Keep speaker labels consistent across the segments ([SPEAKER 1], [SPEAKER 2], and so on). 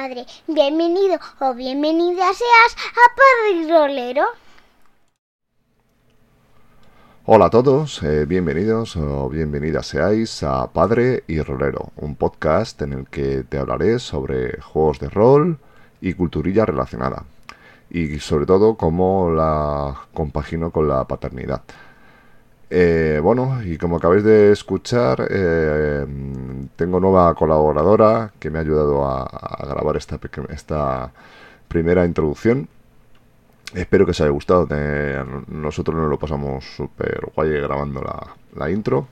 [SPEAKER 1] padre. Bienvenido o bienvenida seas a Padre Rolero.
[SPEAKER 2] Hola a todos, eh, bienvenidos o bienvenidas seáis a Padre y Rolero, un podcast en el que te hablaré sobre juegos de rol y culturilla relacionada, y sobre todo cómo la compagino con la paternidad. Eh, bueno, y como acabáis de escuchar, eh, tengo nueva colaboradora que me ha ayudado a, grabar esta, esta primera introducción Espero que os haya gustado. nosotros nos lo pasamos súper guay grabando la, intro.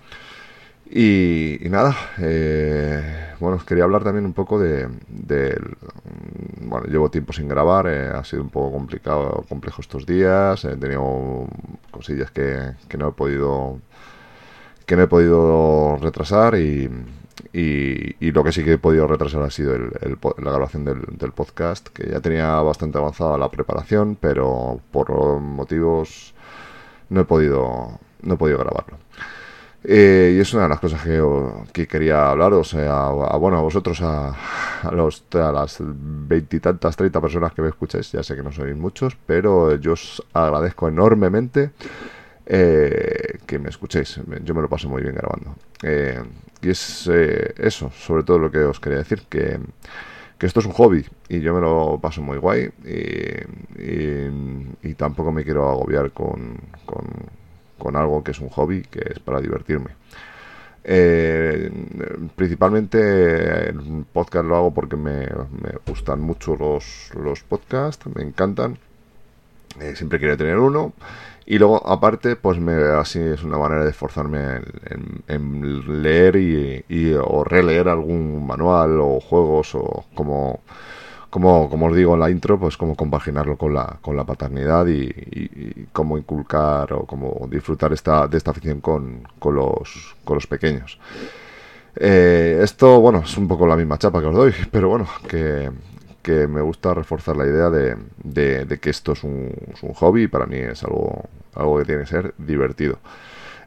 [SPEAKER 2] Y, nada, eh, bueno, quería hablar también un poco de, Bueno, llevo tiempo sin grabar, eh, ha sido un poco complicado, complejo estos días, he tenido cosillas que, que no he podido... que no he podido retrasar y, lo que sí que he podido retrasar ha sido la grabación del, podcast, que ya tenía bastante avanzada la preparación, pero por motivos no he podido, no he podido grabarlo. Eh, y es una de las cosas que, quería hablaros, a, bueno, a vosotros, a, los, a las veintitantas, treinta personas que me escucháis, ya sé que no sois muchos, pero yo os agradezco enormemente eh, que me escuchéis. Yo me lo paso muy bien grabando. Eh, y es eh, eso, sobre todo lo que os quería decir, que, esto es un hobby y yo me lo paso muy guay y, tampoco me quiero agobiar con, con, algo que es un hobby, que es para divertirme. principalmente el podcast lo hago porque me, me gustan mucho los, los podcasts, me encantan. siempre quiero tener uno y luego, aparte, pues me, así es una manera de esforzarme en, leer y, o releer algún manual o juegos o como, como, como os digo en la intro, pues cómo compaginarlo con la, con la paternidad y, cómo inculcar o cómo disfrutar esta, de esta afición con, con, los, con los pequeños. Eh, esto, bueno, es un poco la misma chapa que os doy, pero bueno, que, que me gusta reforzar la idea de, de, que esto es un, hobby y para mí es algo, algo que tiene que ser divertido.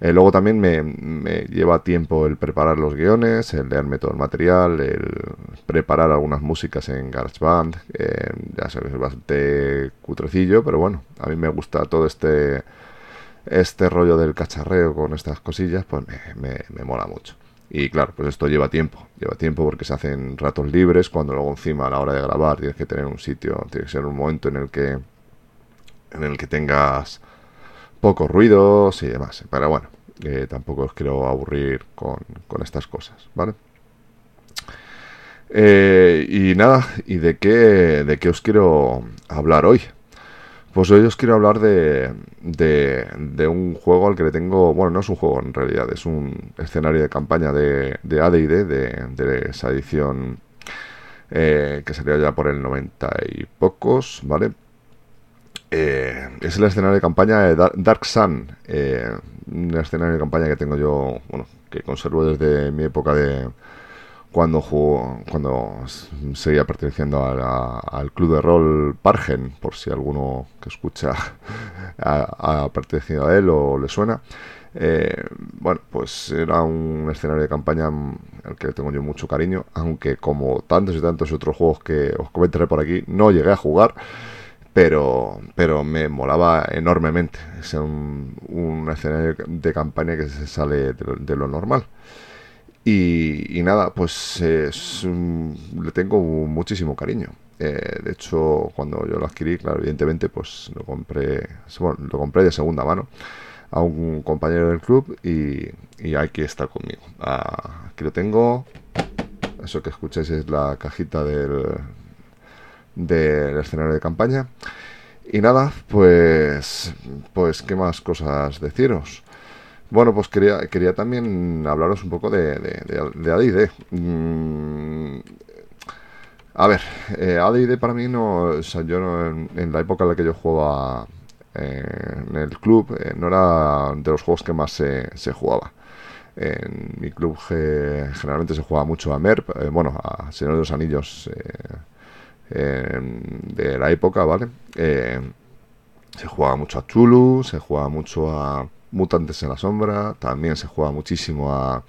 [SPEAKER 2] Eh, luego también me, lleva tiempo el preparar los guiones, el leerme todo el material, el preparar algunas músicas en GarageBand. Eh, ya sabes, es bastante cutrecillo, pero bueno, a mí me gusta todo este, este rollo del cacharreo con estas cosillas, pues me, me mola mucho. Y claro, pues esto lleva tiempo, lleva tiempo porque se hacen ratos libres, cuando luego encima a la hora de grabar tienes que tener un sitio, tiene que ser un momento en el que en el que tengas pocos ruidos y demás. Pero bueno, tampoco os quiero aburrir con, estas cosas, ¿vale? Eh, y nada, ¿y de qué, de qué os quiero hablar hoy? Pues hoy os quiero hablar de, de, un juego al que le tengo, bueno, no es un juego en realidad, es un escenario de campaña de, de AD&D, de, de esa edición eh, que salió ya por el 90 y pocos, ¿vale? Eh, es el escenario de campaña de Dark Sun, eh, un escenario de campaña que tengo yo, bueno, que conservo desde mi época de, cuando jugó, cuando seguía perteneciendo al club de rol Pargen, por si alguno que escucha ha, pertenecido a él o le suena. Eh, bueno, pues era un escenario de campaña al que tengo yo mucho cariño, aunque como tantos y tantos otros juegos que os comentaré por aquí, no llegué a jugar, pero, pero me molaba enormemente. Es un, un escenario de campaña que se sale de lo normal. Y, nada, pues le tengo muchísimo cariño. Eh, de hecho, cuando yo lo adquirí, claro, evidentemente, pues lo compré, lo compré de segunda mano a un compañero del club y, y aquí está conmigo. Ah, aquí lo tengo. Eso que escucháis es la cajita del, del escenario de campaña. Y nada, pues, pues, ¿qué más cosas deciros? Bueno, pues quería, quería también hablaros un poco de, de, de AD&D. Mm, a ver, eh, AD&D para mí no... O sea, yo en, la época en la que yo jugaba eh, en el club eh, no era de los juegos que más se, se jugaba. En mi club generalmente se jugaba mucho a MERP, eh, bueno, a Señor de los Anillos de la época, ¿vale? se jugaba mucho a Chulu, se jugaba mucho a Mutantes en la Sombra, también se juega muchísimo a,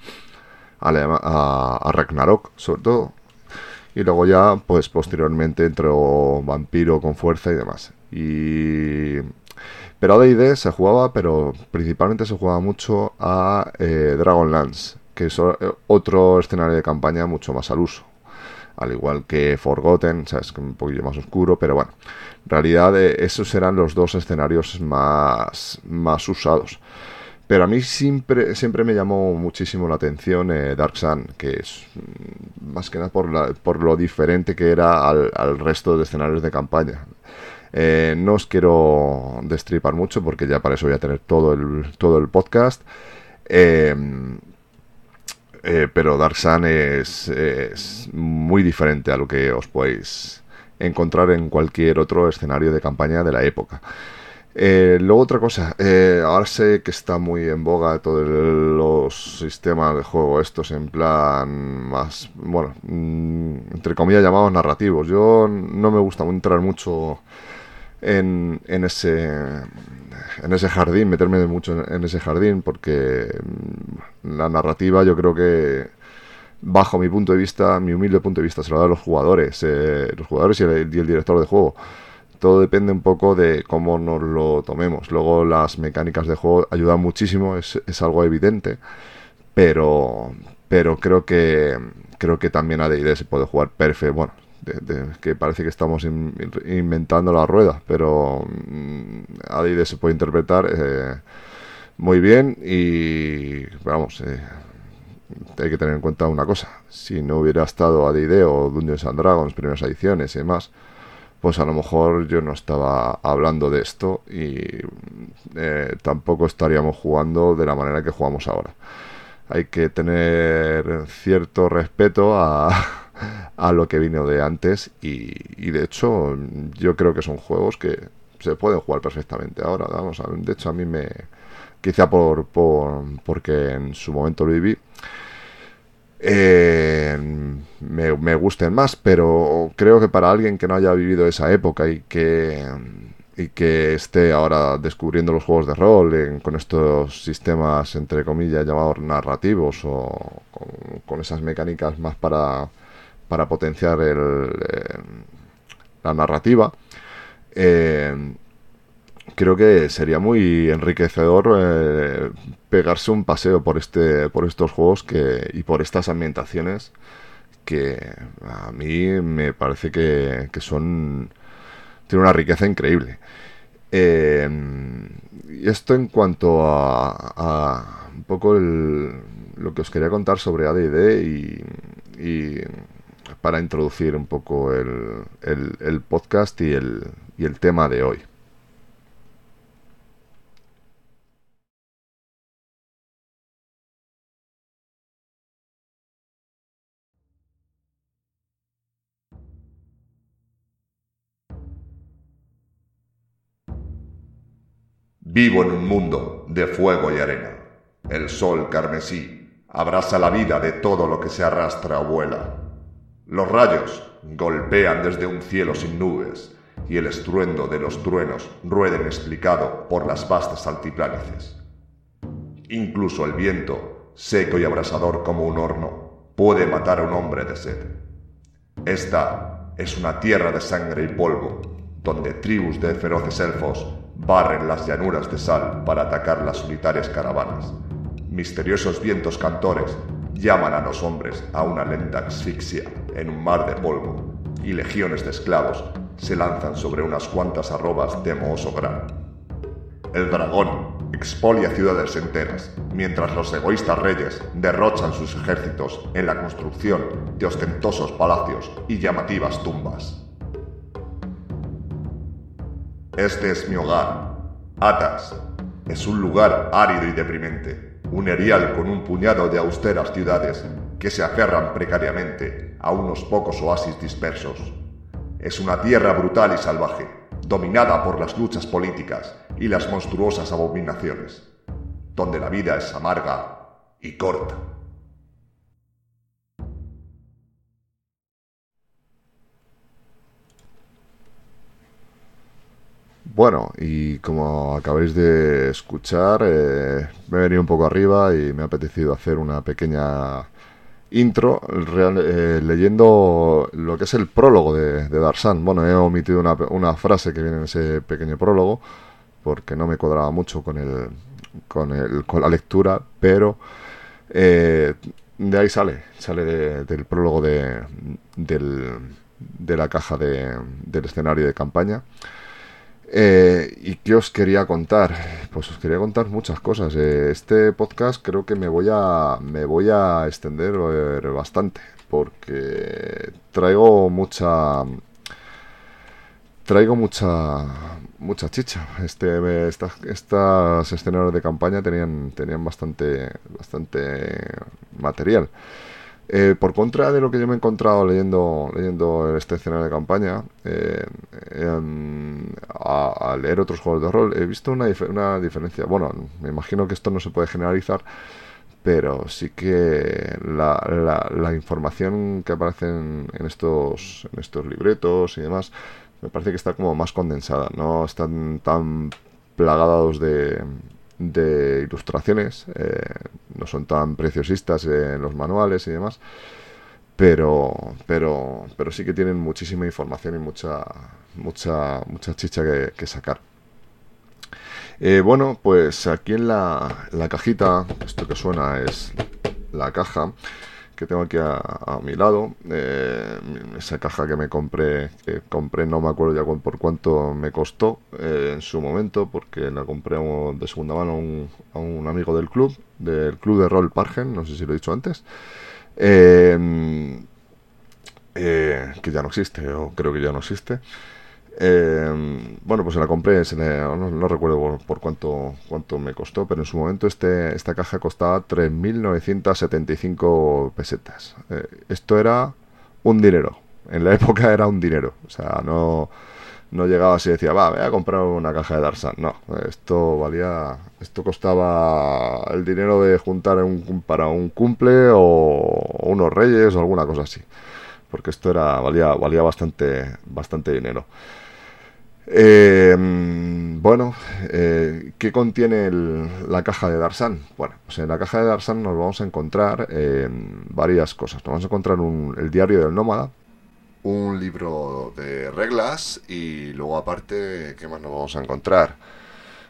[SPEAKER 2] a, a Ragnarok, sobre todo. Y luego ya, pues posteriormente entró Vampiro con fuerza y demás. Y... Pero AD&D se jugaba, pero principalmente se jugaba mucho a eh, Dragonlance, que es otro escenario de campaña mucho más al uso. Al igual que Forgotten, sabes que un poquillo más oscuro, pero bueno, en realidad eh, esos eran los dos escenarios más, más usados. Pero a mí siempre, siempre me llamó muchísimo la atención eh, Dark Sun, que es mm, más que nada por, por lo diferente que era al, resto de escenarios de campaña. Eh, no os quiero destripar mucho porque ya para eso voy a tener todo el, todo el podcast. Pero Dark Sun es, es, muy diferente a lo que os podéis encontrar en cualquier otro escenario de campaña de la época. Eh, luego otra cosa, eh, ahora sé que está muy en boga todos los sistemas de juego estos en plan más, bueno, mm, entre comillas llamados narrativos. Yo no me gusta entrar mucho en, en ese en ese jardín, meterme mucho en, ese jardín porque mm, la narrativa yo creo que bajo mi punto de vista, mi humilde punto de vista, se lo da a los jugadores, eh, los jugadores y el director de juego todo depende un poco de cómo nos lo tomemos. Luego las mecánicas de juego ayudan muchísimo, es, algo evidente, pero, pero creo que creo que también a D&D se puede jugar perfecto. Bueno, que parece que estamos inventando la rueda, pero mm, a D&D se puede interpretar eh, muy bien y vamos. Eh, hay que tener en cuenta una cosa, si no hubiera estado a D&D o Dungeons and Dragons, primeras ediciones y demás, pues a lo mejor yo no estaba hablando de esto y eh, tampoco estaríamos jugando de la manera que jugamos ahora. Hay que tener cierto respeto a, a lo que vino de antes y, de hecho yo creo que son juegos que se pueden jugar perfectamente ahora. Vamos, de hecho a mí me... Quizá por, por porque en su momento lo viví eh, me, gusten más, pero creo que para alguien que no haya vivido esa época y que, y que esté ahora descubriendo los juegos de rol con estos sistemas, entre comillas, llamados narrativos o con, esas mecánicas más para, para potenciar el, eh, la narrativa, eh, creo que sería muy enriquecedor eh, pegarse un paseo por este por estos juegos que y por estas ambientaciones que a mí me parece que, son tiene una riqueza increíble. Y esto en cuanto a, un poco lo que os quería contar sobre AD&D y para introducir un poco el, el podcast y el, y el tema de hoy
[SPEAKER 3] Vivo en un mundo de fuego y arena. El sol carmesí abraza la vida de todo lo que se arrastra o vuela. Los rayos golpean desde un cielo sin nubes y el estruendo de los truenos rueda inexplicado por las vastas altiplánices. Incluso el viento, seco y abrasador como un horno, puede matar a un hombre de sed. Esta es una tierra de sangre y polvo, donde tribus de feroces elfos barren las llanuras de sal para atacar las solitarias caravanas. Misteriosos vientos cantores llaman a los hombres a una lenta asfixia en un mar de polvo, y legiones de esclavos se lanzan sobre unas cuantas arrobas de mohoso gran. El dragón expolia ciudades enteras, mientras los egoístas reyes derrochan sus ejércitos en la construcción de ostentosos palacios y llamativas tumbas. Este es mi hogar. Atas. Es un lugar árido y deprimente, un erial con un puñado de austeras ciudades que se aferran precariamente a unos pocos oasis dispersos. Es una tierra brutal y salvaje, dominada por las luchas políticas y las monstruosas abominaciones, donde la vida es amarga y corta.
[SPEAKER 2] Bueno, y como acabáis de escuchar, eh, me he venido un poco arriba y me ha apetecido hacer una pequeña intro eh, leyendo lo que es el prólogo de, de Darsan. Bueno, he omitido una, una, frase que viene en ese pequeño prólogo porque no me cuadraba mucho con el con, la lectura, pero eh, de ahí sale, sale del prólogo de, de la caja del escenario de campaña. Eh, ¿Y qué os quería contar? Pues os quería contar muchas cosas. Eh, este podcast creo que me voy a, me voy a extender eh, bastante porque traigo mucha traigo mucha mucha chicha. Este, estas, estas escenarios de campaña tenían tenían bastante bastante material. Eh, por contra de lo que yo me he encontrado leyendo, leyendo este escenario de campaña, eh, al leer otros juegos de rol, he visto una, una diferencia. Bueno, me imagino que esto no se puede generalizar, pero sí que la, la, información que aparece en, estos, en estos libretos y demás, me parece que está como más condensada, no están tan plagados de, de ilustraciones, eh, no son tan preciosistas en los manuales y demás, pero, pero, pero sí que tienen muchísima información y mucha, mucha, mucha chicha que, sacar. Eh, bueno, pues aquí en la, la cajita, esto que suena es la caja, que tengo aquí a, mi lado. Eh, esa caja que me compré, que compré no me acuerdo ya por cuánto me costó eh, en su momento, porque la compré de segunda mano a un, amigo del club, del club de rol Pargen, no sé si lo he dicho antes. Eh, que ya no existe, o creo que ya no existe. Eh, bueno, pues se la compré, no, recuerdo por, cuánto, cuánto me costó, pero en su momento este, esta caja costaba 3.975 pesetas. Eh, esto era un dinero, en la época era un dinero, o sea, no, no llegaba así y decía, va, voy a comprar una caja de Darsan. No, esto valía, esto costaba el dinero de juntar un, para un cumple o unos reyes o alguna cosa así porque esto era valía valía bastante bastante dinero eh, bueno, eh, ¿qué contiene la caja de Darsan? Bueno, pues en la caja de Darsan nos vamos a encontrar varias cosas. Nos vamos a encontrar el diario del nómada, un libro de reglas y luego aparte, ¿qué más nos vamos a encontrar?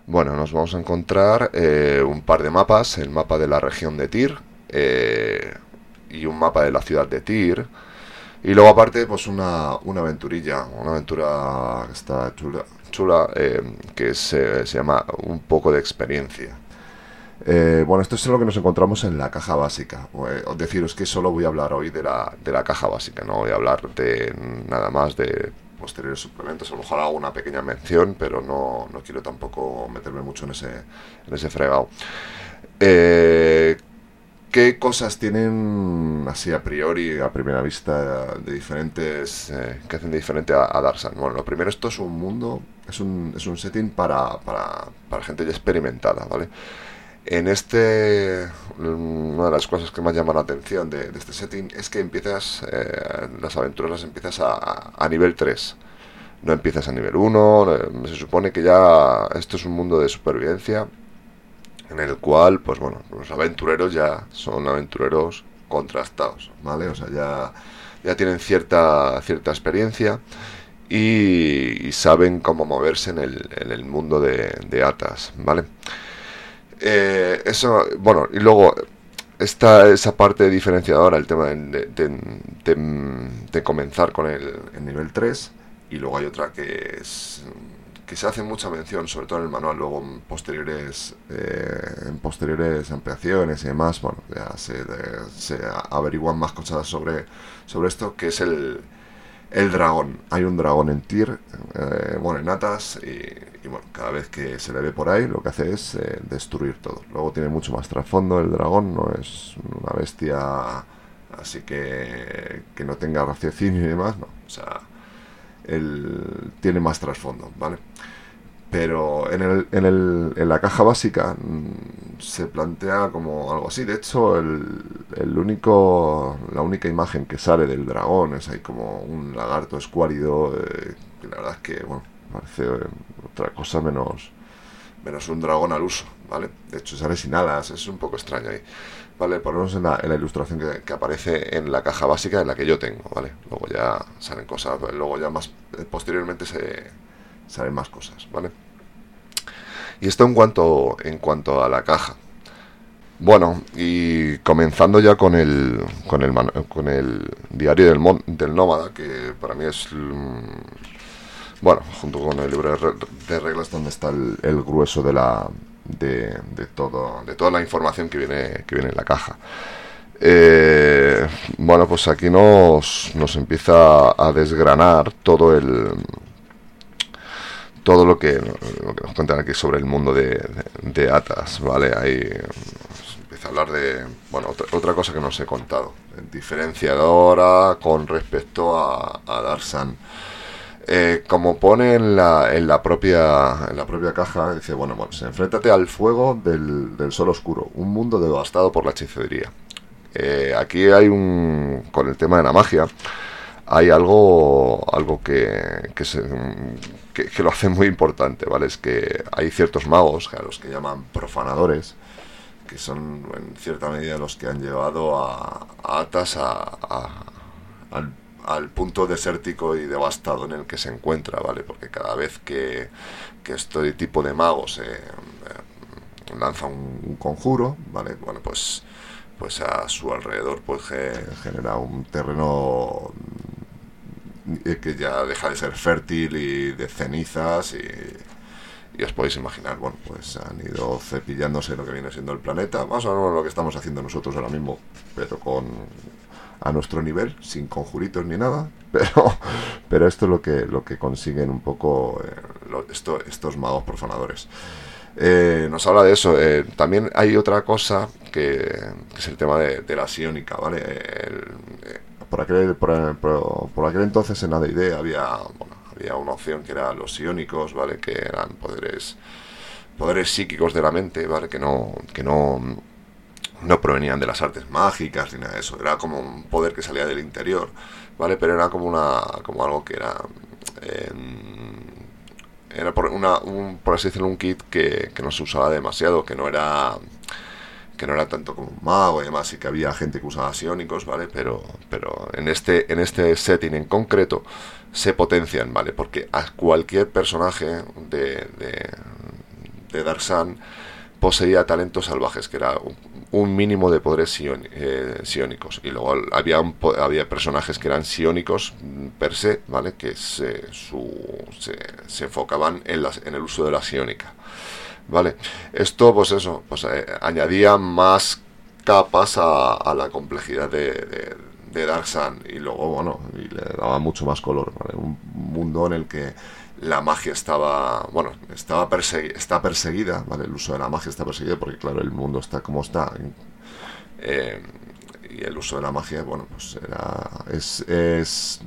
[SPEAKER 2] Bueno, nos vamos a encontrar eh, un par de mapas, el mapa de la región de Tir eh, y un mapa de la ciudad de Tir y luego aparte, pues una, una aventurilla, una aventura que está chula, chula eh, que se, se, llama Un poco de experiencia. Eh, bueno, esto es lo que nos encontramos en la caja básica. Eh, deciros que solo voy a hablar hoy de la, de la caja básica, no voy a hablar de nada más de posteriores suplementos. A lo mejor hago una pequeña mención, pero no, no quiero tampoco meterme mucho en ese, en ese fregado. Eh, ¿Qué cosas tienen así a priori, a primera vista, de diferentes, eh, que hacen de diferente a, Darsan? Bueno, lo primero, esto es un mundo, es un, es un setting para, para, para gente ya experimentada, ¿vale? En este, una de las cosas que más llaman la atención de, este setting es que empiezas, eh, las aventuras las empiezas a, a, nivel 3. No empiezas a nivel 1, eh, se supone que ya esto es un mundo de supervivencia en el cual, pues bueno, los aventureros ya son aventureros contrastados, ¿vale? O sea, ya, ya tienen cierta, cierta experiencia y, saben cómo moverse en el, en el mundo de, de Atas, ¿vale? Eh, eso, bueno, y luego está esa parte diferenciadora, el tema de, de, de comenzar con el, el nivel 3 y luego hay otra que es que se hace mucha mención, sobre todo en el manual, luego en posteriores, eh, en posteriores ampliaciones y demás, bueno, ya se, se, averiguan más cosas sobre, sobre esto, que es el, el dragón. Hay un dragón en Tyr, eh, bueno, en Atas, y, bueno, cada vez que se le ve por ahí, lo que hace es eh, destruir todo. Luego tiene mucho más trasfondo el dragón, no es una bestia así que, que no tenga raciocinio y demás, no, o sea el, tiene más trasfondo, ¿vale? Pero en, el, en, el, en la caja básica mm, se plantea como algo así. De hecho, el, único, la única imagen que sale del dragón es ahí como un lagarto escuálido. Eh, que la verdad es que, bueno, parece otra cosa menos, menos un dragón al uso, ¿vale? De hecho, sale sin alas, es un poco extraño ahí. ¿Vale? Ponemos en la, en la ilustración que, aparece en la caja básica en la que yo tengo, ¿vale? Luego ya salen cosas, luego ya más posteriormente se salen más cosas, ¿vale? Y esto en cuanto, en cuanto a la caja. Bueno, y comenzando ya con el, con el, con el diario del, del nómada, que para mí es, mm, bueno, junto con el libro de reglas donde está el grueso de la, de, de, todo, de toda la información que viene, que viene en la caja. Eh, bueno, pues aquí nos, nos empieza a desgranar todo el, todo lo que, nos cuentan aquí sobre el mundo de, de, de Atas, ¿vale? Ahí empieza a hablar de, bueno, otra, otra, cosa que no os he contado, diferenciadora con respecto a, a Darsan. Eh, como pone en la, en la propia en la propia caja, dice, bueno, bueno, enfréntate al fuego del, del sol oscuro, un mundo devastado por la hechicería. Eh, aquí hay un, con el tema de la magia, hay algo, algo que, que, se, que, lo hace muy importante, ¿vale? Es que hay ciertos magos, a los que llaman profanadores, que son en cierta medida los que han llevado a, a Atas a, a, al, al, punto desértico y devastado en el que se encuentra, ¿vale? Porque cada vez que, que este tipo de magos eh, eh, lanza un, conjuro, ¿vale? Bueno, pues pues a su alrededor pues genera un terreno que ya deja de ser fértil y de cenizas y, y os podéis imaginar, bueno, pues han ido cepillándose lo que viene siendo el planeta, más o menos lo que estamos haciendo nosotros ahora mismo, pero con a nuestro nivel, sin conjuritos ni nada, pero, pero esto es lo que, lo que consiguen un poco eh, estos magos profanadores. Eh, nos habla de eso. Eh, también hay otra cosa que, que, es el tema de, de la psiónica, ¿vale? Eh, por, aquel, por, por, aquel entonces en AD&D había, bueno, había una opción que eran los psiónicos, ¿vale? Que eran poderes poderes psíquicos de la mente, ¿vale? Que no, que no, no provenían de las artes mágicas ni nada de eso. Era como un poder que salía del interior, ¿vale? Pero era como una como algo que era... Eh, era por, una, un, por así decirlo, un kit que, que, no se usaba demasiado, que no era que no era tanto como un mago y demás, y que había gente que usaba psiónicos, ¿vale? Pero, pero en, este, en este setting en concreto se potencian, ¿vale? Porque a cualquier personaje de, de, de Darksan poseía talentos salvajes, que era mínimo de poderes sion, eh. Y luego había, un, había personajes que eran psiónicos per se, ¿vale? Que se, su, se, enfocaban en, las, en el uso de la psiónica. ¿Vale? Esto, pues eso, pues eh, añadía más capas a, a la complejidad de, de, Dark. Y luego, bueno, y le daba mucho más color. Un mundo en el que la magia estaba, bueno, estaba está perseguida, ¿vale? El uso de la magia está perseguido porque, claro, el mundo está como está. Eh, y el uso de la magia, bueno, pues era, es, es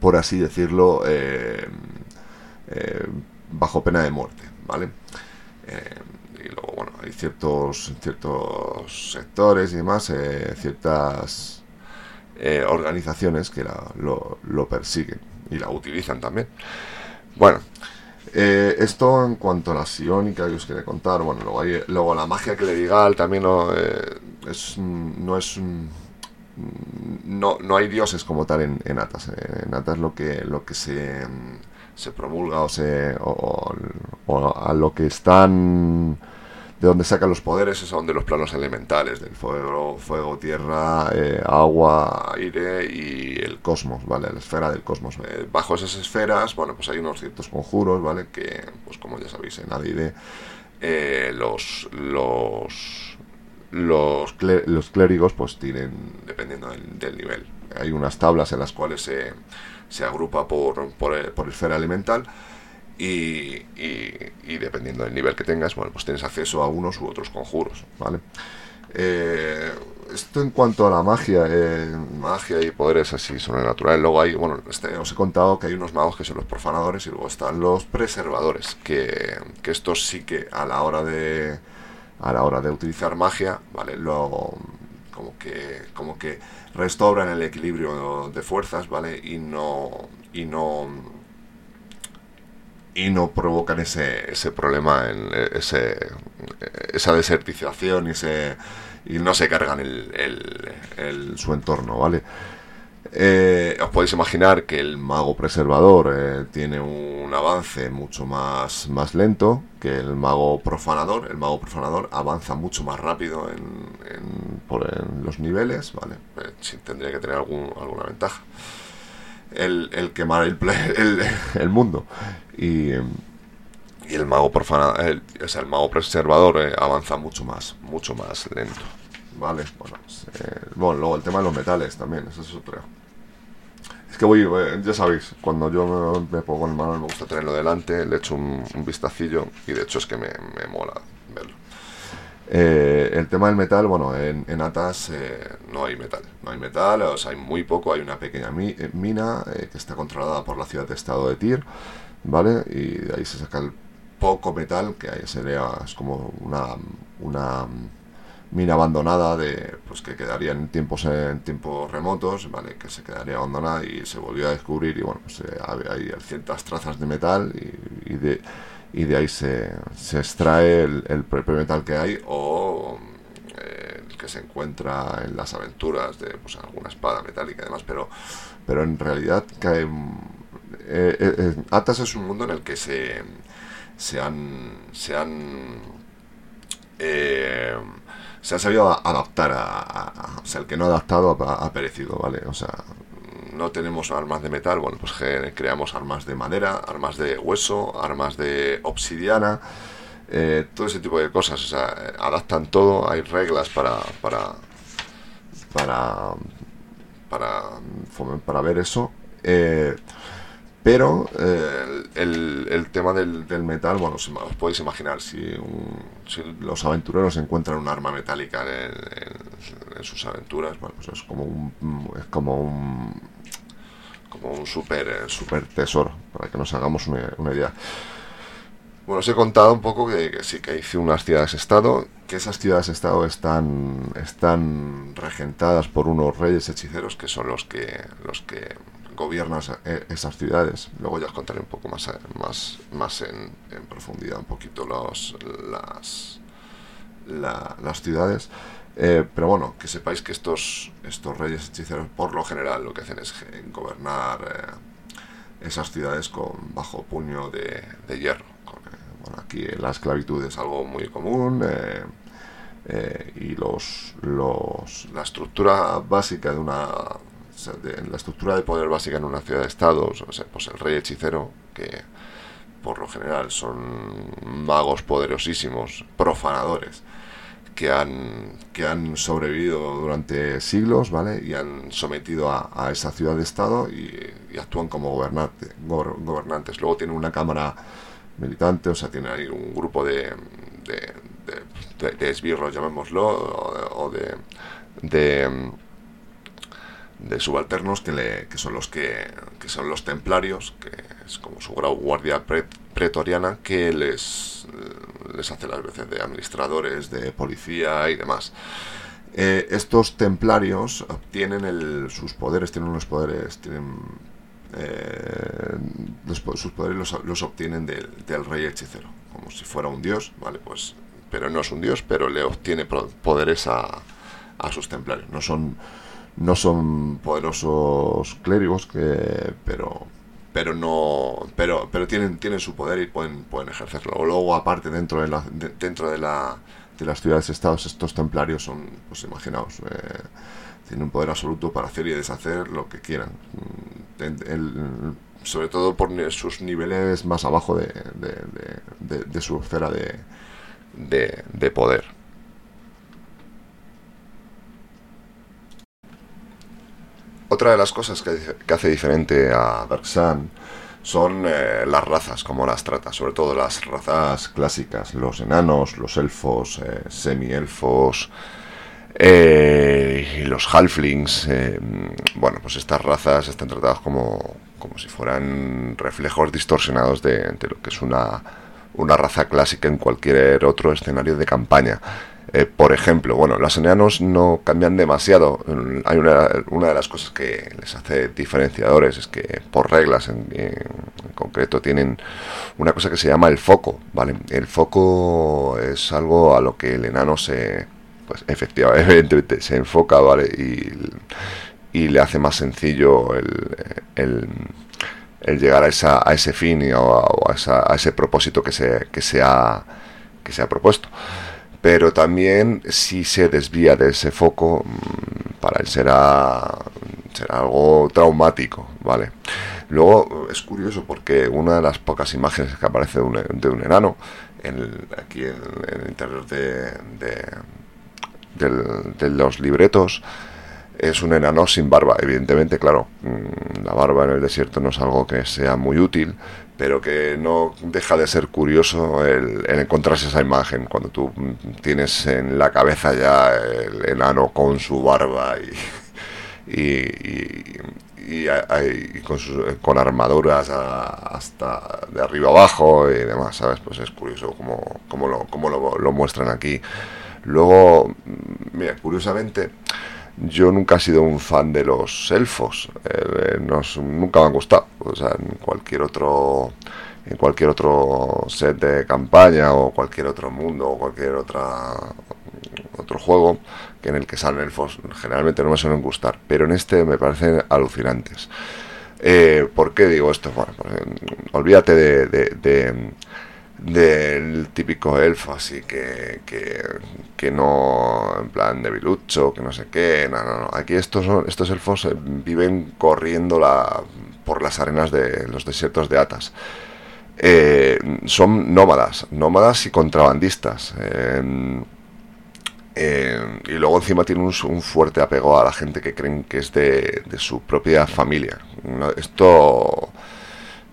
[SPEAKER 2] por así decirlo, eh, eh, bajo pena de muerte, ¿vale? Eh, y luego, bueno, hay ciertos, ciertos sectores y demás, ciertas organizaciones que la, lo, lo persiguen y la utilizan también. Bueno, eh, esto en cuanto a la psiónica que os quería contar, bueno, luego, hay, luego la magia clerical también no, eh, es, no es no, no hay dioses como tal en, Atas. Eh, en Atas lo que, lo que se, se promulga o, se, o a lo que están de donde sacan los poderes son de los planos elementales, del fuego, fuego tierra, eh, agua, aire y el cosmos, ¿vale? La esfera del cosmos. Eh, bajo esas esferas, bueno, pues hay unos ciertos conjuros, ¿vale? Que, pues como ya sabéis, en AD&D eh, los, los, los, los clérigos pues tienen, dependiendo del, del, nivel, hay unas tablas en las cuales se, se agrupa por, por, por esfera elemental, y, y, dependiendo del nivel que tengas, bueno, pues tienes acceso a unos u otros conjuros, ¿vale? Eh, esto en cuanto a la magia, eh, magia y poderes así sobrenaturales. Luego hay, bueno, este, os he contado que hay unos magos que son los profanadores y luego están los preservadores, que, que estos sí que a la hora de a la hora de utilizar magia, vale, lo como que como que restauran el equilibrio de fuerzas, vale, y no y no y no provocan ese, ese problema, en ese, esa desertización y ese, y no se cargan el, su entorno, ¿vale? Eh, os podéis imaginar que el mago preservador eh, tiene un avance mucho más, más lento que el mago profanador. El mago profanador avanza mucho más rápido en, por, los niveles, ¿vale? Eh, tendría que tener algún, alguna ventaja. El, el quemar el, el, el mundo. Y, y el mago profanador, el, o sea, el mago preservador avanza mucho más, mucho más lento. Vale, bueno, bueno, luego el tema de los metales también, eso es otro que voy, eh, ya sabéis, cuando yo me, pongo el manual me gusta tenerlo delante, le echo un, vistacillo y de hecho es que me, mola verlo. Eh, el tema del metal, bueno, en, Atas eh, no hay metal, no hay metal, o sea, hay muy poco, hay una pequeña mina que está controlada por la ciudad de estado de Tir, ¿vale? Y de ahí se saca el poco metal, que ahí sería, es como una, una mina abandonada de pues que quedaría en tiempos en tiempos remotos vale que se quedaría abandonada y se volvió a descubrir y bueno pues, hay ciertas trazas de metal y, de y de ahí se, se extrae el, propio metal que hay o eh, el que se encuentra en las aventuras de pues, alguna espada metálica y demás pero pero en realidad que eh, eh, Atas es un mundo en el que se se han se han se ha sabido adaptar a, o sea, el que no ha adaptado ha, perecido, ¿vale? O sea, no tenemos armas de metal, bueno, pues creamos armas de madera, armas de hueso, armas de obsidiana, eh, todo ese tipo de cosas, o sea, adaptan todo, hay reglas para, para, para, para, para ver eso. Eh, pero eh, el, tema del, metal, bueno, os, podéis imaginar, si, los aventureros encuentran un arma metálica en, sus aventuras, bueno, pues es como un, es como un, como un super, super tesoro, para que nos hagamos una, idea. Bueno, os he contado un poco que, sí que hice unas ciudades-estado, que esas ciudades-estado están, están regentadas por unos reyes hechiceros que son los que, los que gobierna eh, esas ciudades. Luego ya os contaré un poco más, eh, más, más en, profundidad un poquito los, las, las ciudades. Eh, pero bueno, que sepáis que estos, estos reyes hechiceros por lo general lo que hacen es gobernar esas ciudades con bajo puño de, hierro. Bueno, aquí la esclavitud es algo muy común. y los, los, la estructura básica de una, la estructura de poder básica en una ciudad de estados, o sea, pues el rey hechicero, que por lo general son magos poderosísimos, profanadores, que han, que han sobrevivido durante siglos, ¿vale? Y han sometido a, esa ciudad de estado y, actúan como gobernante, gobernantes. Luego tienen una cámara militante, o sea, tienen ahí un grupo de, de, esbirros, llamémoslo, o de, de de subalternos que, le, que son los que, que, son los templarios, que es como su guardia pretoriana, que les, les hace las veces de administradores, de policía y demás. Eh, estos templarios obtienen el, sus poderes, tienen unos poderes, tienen eh, sus poderes los, obtienen del, del, rey hechicero, como si fuera un dios, ¿vale? Pues, pero no es un dios, pero le obtiene poderes a, a sus templarios. No son no son poderosos clérigos, que, pero pero no pero pero tienen tienen su poder y pueden pueden ejercerlo. O luego aparte dentro de la dentro de la de las ciudades estados estos templarios son pues imaginaos eh, tienen un poder absoluto para hacer y deshacer lo que quieran. Mm, sobre todo por sus niveles más abajo de, de su esfera de poder Otra de las cosas que, hace diferente a Bergsan son eh, las razas, como las trata, sobre todo las razas clásicas, los enanos, los elfos, eh, semi-elfos eh, y los halflings. bueno, pues estas razas están tratadas como, como si fueran reflejos distorsionados de, de lo que es una, una raza clásica en cualquier otro escenario de campaña. Eh, por ejemplo, bueno, los enanos no cambian demasiado. Hay una, una, de las cosas que les hace diferenciadores es que por reglas en, concreto tienen una cosa que se llama el foco, ¿vale? El foco es algo a lo que el enano se pues efectivamente se enfoca, ¿vale? Y, le hace más sencillo el, llegar a, esa, a ese fin y, o, a, ese propósito que se, que se, ha, que se ha propuesto. Pero también si se desvía de ese foco, mm, para él será, será algo traumático, ¿vale? Luego es curioso porque una de las pocas imágenes que aparece de un, de un enano en aquí en, el interior de, de, los libretos es un enano sin barba. Evidentemente, claro, mm, la barba en el desierto no es algo que sea muy útil, pero que no deja de ser curioso el, encontrarse esa imagen cuando tú tienes en la cabeza ya el enano con su barba y, con, con, armaduras hasta de arriba abajo y demás, ¿sabes? Pues es curioso cómo, cómo, lo, cómo lo, muestran aquí. Luego, mira, curiosamente, yo nunca he sido un fan de los elfos, eh, nunca me han gustado, o sea, en cualquier otro en cualquier otro set de campaña o cualquier otro mundo o cualquier otra otro juego que en el que salen elfos generalmente no me suelen gustar, pero en este me parecen alucinantes. Eh, ¿Por qué digo esto? Bueno, pues, olvídate de, del típico elfo, así que, que, no, en plan de bilucho, que no sé qué, no, no, no. Aquí estos, estos elfos eh, viven corriendo la, por las arenas de los desiertos de Atas. Eh, son nómadas, nómadas y contrabandistas. Y luego encima tiene un, fuerte apego a la gente que creen que es de, su propia familia. esto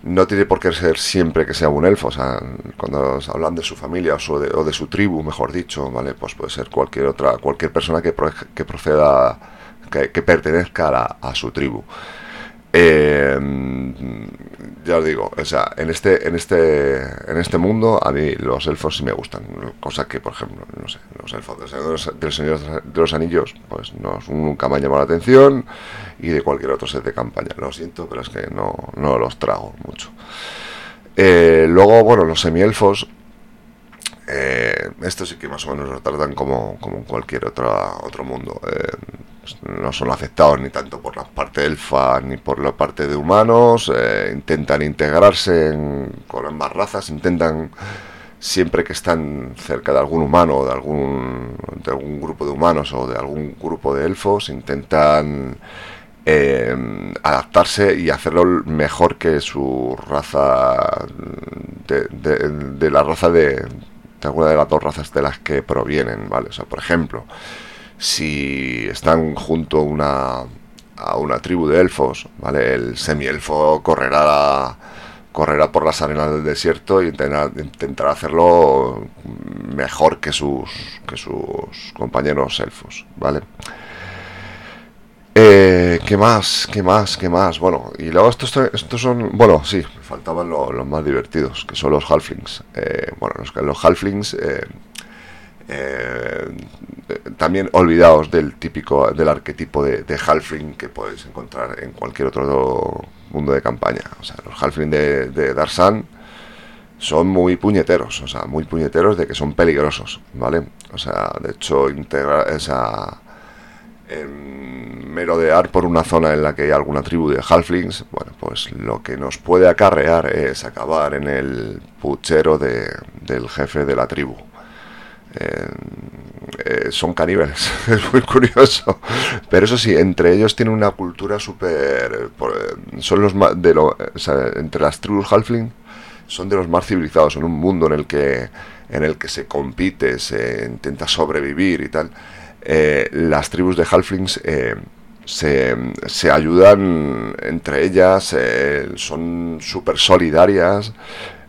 [SPEAKER 2] no tiene por qué ser siempre que sea un elfo. O sea, cuando hablan de su familia o, de, su tribu, mejor dicho, ¿vale? Pues puede ser cualquier otra, cualquier persona que, que proceda, que, pertenezca a su tribu. Eh, ya os digo, o sea, en este, en este, en este mundo a mí los elfos sí me gustan, cosa que, por ejemplo, no sé, los elfos del Señor de los Anillos, pues no, nunca me han llamado la atención y de cualquier otro set de campaña. Lo siento, pero es que no, no los trago mucho. Eh, luego, bueno, los semielfos, eh, estos sí que más o menos lo tratan como, como en cualquier otra, otro mundo. Eh, no son afectados ni tanto por la parte elfa ni por la parte de humanos, eh, intentan integrarse con ambas razas, intentan siempre que están cerca de algún humano, de algún, de algún grupo de humanos o de algún grupo de elfos, intentan eh, adaptarse y hacerlo mejor que su raza, de, la raza de, de alguna de las dos razas de las que provienen, ¿vale? O sea, por ejemplo, si están junto a una, a una tribu de elfos, ¿vale? El semielfo correrá, correrá por las arenas del desierto y intentará, hacerlo mejor que sus, que sus compañeros elfos, ¿vale? Eh, ¿Qué más? ¿Qué más? ¿Qué más? Bueno, y luego estos, estos son... Bueno, sí, faltaban los más divertidos, que son los halflings. Eh, bueno, los, los halflings... Eh, eh, también olvidaos del típico, del arquetipo de, de, halfling que podéis encontrar en cualquier otro mundo de campaña. O sea, los halfling de, de Darsan son muy puñeteros, o sea, muy puñeteros de que son peligrosos, ¿vale? O sea, de hecho, integrar merodear por una zona en la que hay alguna tribu de halflings, bueno, pues lo que nos puede acarrear es acabar en el puchero de, del jefe de la tribu. Eh, son caníbales, es muy curioso. Pero eso sí, entre ellos tienen una cultura súper... Son los más... Entre las tribus halfling son de los más civilizados en un mundo en el que, en el que se compite, se intenta sobrevivir y tal. Eh, las tribus de halflings... Eh, se, se, ayudan entre ellas, son súper solidarias,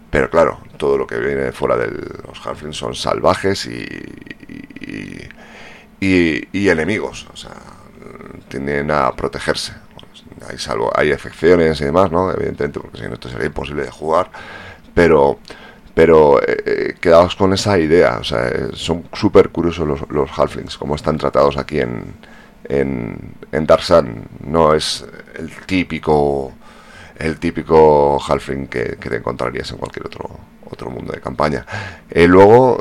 [SPEAKER 2] pero claro, todo lo que viene fuera de los halflings son salvajes y, y, enemigos, o sea, tienden a protegerse. hay, salvo, hay excepciones y demás, ¿no? Evidentemente, porque si no esto sería imposible de jugar, pero pero eh, eh, quedaos con esa idea, o sea, eh, son súper curiosos los, los halflings, como están tratados aquí en, en, en no es el típico el típico halfling que, que, te encontrarías en cualquier otro otro mundo de campaña. Y luego,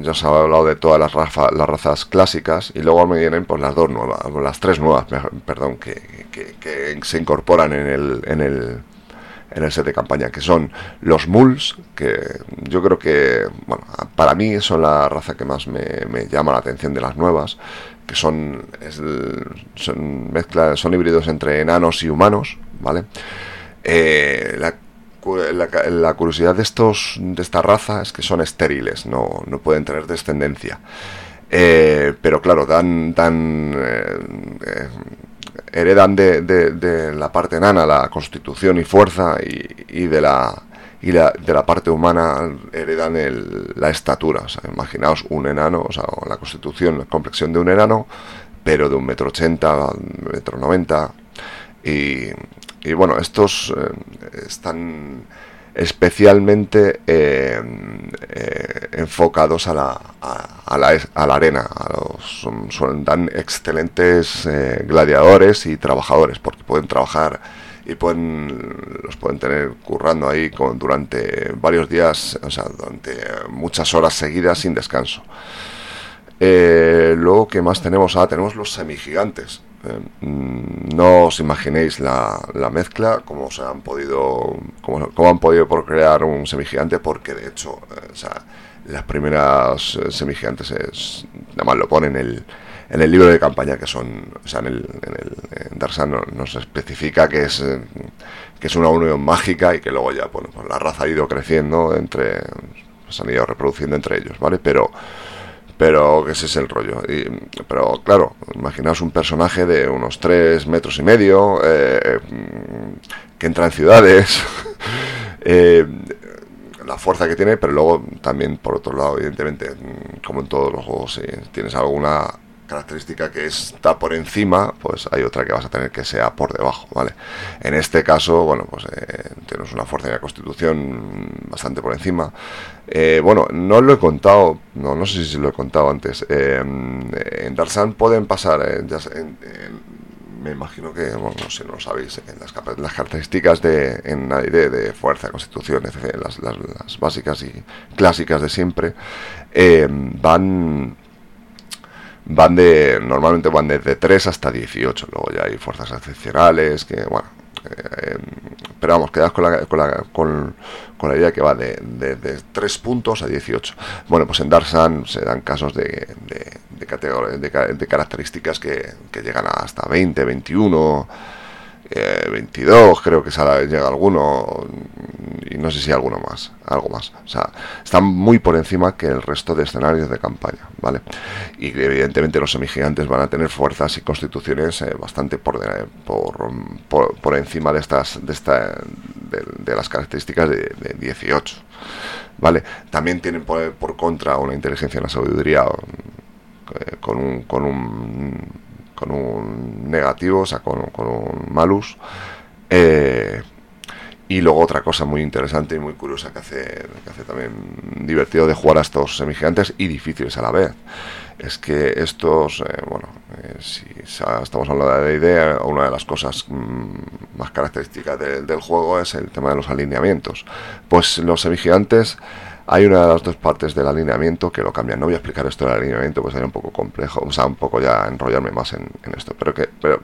[SPEAKER 2] ya os he hablado de todas las, las razas clásicas, y luego me vienen pues las dos nuevas, las tres nuevas, perdón, que, que, se incorporan en el, en el en el set de campaña, que son los Muls, que yo creo que, bueno, para mí son la raza que más me, llama la atención de las nuevas, que son, son, mezcla, son híbridos entre enanos y humanos, ¿vale? Eh, la, la, curiosidad de estos de esta raza es que son estériles, no, no pueden tener descendencia. Eh, pero claro, dan, dan eh, heredan de, de, la parte enana la constitución y fuerza y, y de la y la, de la parte humana heredan el, la estatura. O sea, imaginaos un enano, o sea, la constitución, la complexión de un enano, pero de un metro ochenta, metro noventa. Y, y bueno, estos eh, están especialmente eh, eh, enfocados a la, a, la, a la arena. son, dan excelentes gladiadores y trabajadores, porque pueden trabajar y pueden los pueden tener currando ahí con, durante varios días, o sea, durante muchas horas seguidas sin descanso. Eh, luego, ¿qué más tenemos? Ah, tenemos los semigigantes. Eh, mm, no os imaginéis la, la mezcla, cómo se han podido, cómo han podido crear un semigigante, porque de hecho, eh, o sea, las primeras semigigantes es, nada más lo ponen el en el libro de campaña que son, o sea, en el, en el Darsan nos especifica que es eh, que es una unión mágica y que luego ya, bueno, pues la raza ha ido creciendo entre, se han ido reproduciendo entre ellos, ¿vale? Pero pero ese es el rollo. Y, pero claro, imaginaos un personaje de unos 3 metros y medio eh, que entra en ciudades, eh, la fuerza que tiene, pero luego también por otro lado, evidentemente, como en todos los juegos, si tienes alguna característica que está por encima, pues hay otra que vas a tener que sea por debajo, ¿vale? En este caso, bueno, pues eh, tienes una fuerza de la constitución bastante por encima. Eh, bueno, no lo he contado, no, no sé si lo he contado antes. Eh, en Darsan pueden pasar, me imagino que, bueno, no sé, no lo sabéis, las, las, características de, en de, de fuerza, constitución, etc., las, las, las, básicas y clásicas de siempre, van van de normalmente van desde 3 hasta 18 luego ya hay fuerzas excepcionales que bueno eh, pero vamos quedas con la, con, la, con, la idea que va de, de, de, 3 puntos a 18 bueno pues en Darsan se dan casos de, de, de, de características que, que llegan hasta 20 21 eh, 22 creo que llega alguno y no sé si alguno más algo más. O sea están muy por encima que el resto de escenarios de campaña vale y evidentemente los semigigantes van a tener fuerzas y constituciones eh, bastante por, por, por, por, encima de estas de esta de, de las características de, de, 18 vale también tienen por, por contra una inteligencia en la sabiduría eh, con un, con un con un negativo, o sea, con, con un malus. Eh, y luego otra cosa muy interesante y muy curiosa que hace, que hace también divertido de jugar a estos semigigantes y difíciles a la vez. Es que estos, eh, bueno, eh, si estamos hablando de la idea, una de las cosas mmm, más características de, del juego es el tema de los alineamientos. Pues los semigigantes hay una de las dos partes del alineamiento que lo cambian. No voy a explicar esto del alineamiento, pues sería un poco complejo, o sea, un poco ya enrollarme más en, en esto, pero que, pero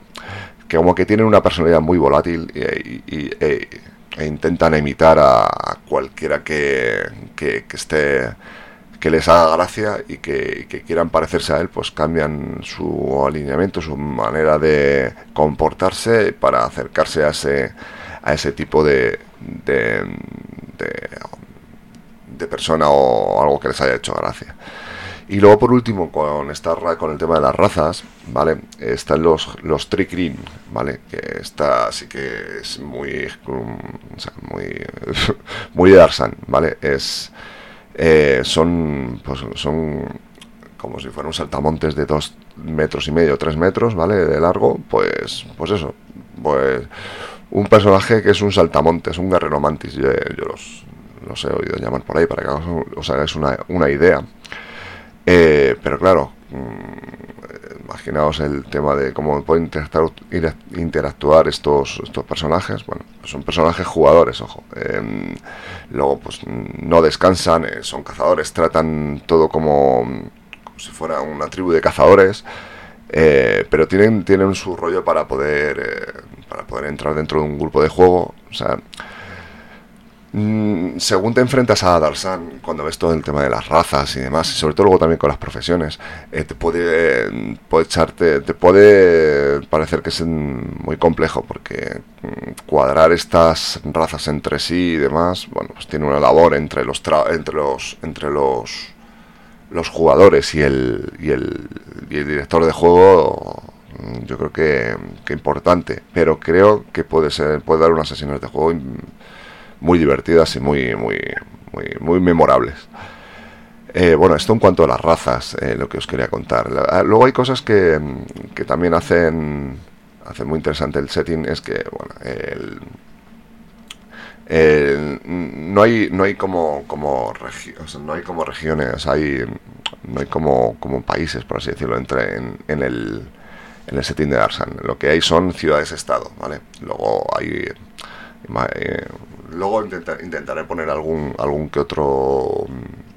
[SPEAKER 2] que como que tienen una personalidad muy volátil y, e, e, intentan imitar a cualquiera que, que, esté que les haga gracia y que, quieran parecerse a él, pues cambian su alineamiento, su manera de comportarse para acercarse a ese a ese tipo de, de de persona o algo que les haya hecho gracia. Y luego por último, con esta con el tema de las razas, ¿vale? Están los, los Trick ¿vale? Que está así que es muy o sea, muy muy de Darsan, ¿vale? Es eh, son pues son como si fueran saltamontes de dos metros y medio, tres metros, ¿vale? De largo, pues pues eso, pues un personaje que es un saltamontes, un guerrero mantis, yo los los he oído llamar por ahí para que os hagáis una, una idea. Eh, pero claro, mmm, imaginaos el tema de cómo pueden interactuar, estos, estos personajes. Bueno, son personajes jugadores, ojo. Em, luego, pues no descansan, eh, son cazadores, tratan todo como, si fuera una tribu de cazadores. Eh, pero tienen, tienen su rollo para poder, para poder entrar dentro de un grupo de juego. O sea, Mm, según te enfrentas a Darsan, cuando ves todo el tema de las razas y demás, y sobre todo luego también con las profesiones, eh, te puede, puede echarte, te puede parecer que es muy complejo, porque mm, cuadrar estas razas entre sí y demás, bueno, pues tiene una labor entre los entre los entre los los jugadores y el, y el, y el director de juego mm, yo creo que, que importante pero creo que puede ser puede dar unas sesiones de juego muy divertidas y muy, muy, muy, muy memorables. Eh, bueno, esto en cuanto a las razas, eh, lo que os quería contar. Ah, luego hay cosas que, que también hacen, hacen muy interesante el setting, es que, bueno, no hay no hay como como no hay como regiones hay no hay como como países por así decirlo entre en, en el en el setting de Darsan lo que hay son ciudades estado vale luego hay eh, luego intentaré poner algún, algún que otro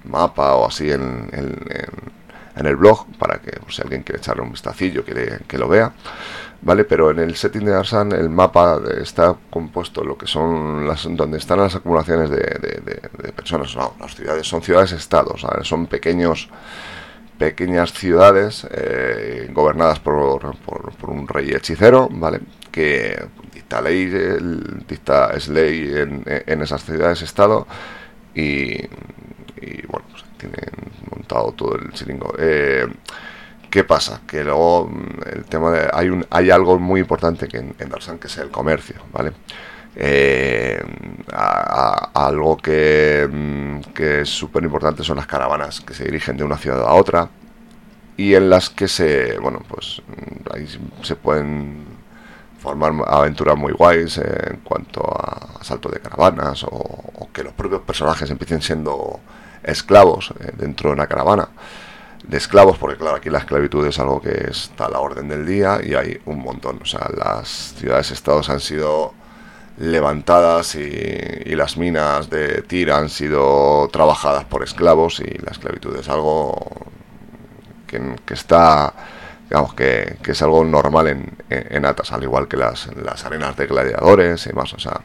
[SPEAKER 2] mapa o así en, el blog para que si alguien quiere echarle un vistacillo, quiere que lo vea. ¿Vale? Pero en el setting de Arsan el mapa está compuesto lo que son las donde están las acumulaciones de, de, personas, no, las ciudades son ciudades-estados, son pequeños pequeñas ciudades eh, gobernadas por, por, por, un rey hechicero, ¿vale? Que dicta ley, dicta es ley en, esas ciudades-estado y, bueno, pues tienen montado todo el chiringo. Eh, ¿Qué pasa? Que luego mm, el tema de, hay, un, hay algo muy importante que en, Darsan que es el comercio, ¿vale? Eh, algo que, mm, que es súper importante son las caravanas que se dirigen de una ciudad a otra y en las que se, bueno, pues mm, ahí se pueden formar aventuras muy guays en cuanto a asalto de caravanas o, que los propios personajes empiecen siendo esclavos eh, dentro de una caravana de esclavos, porque claro, aquí la esclavitud es algo que está a la orden del día y hay un montón. O sea, las ciudades-estados han sido levantadas y, las minas de Tir han sido trabajadas por esclavos y la esclavitud es algo que está digamos que, es algo normal en, en, Atas, al igual que las, las, arenas de gladiadores y más. O sea,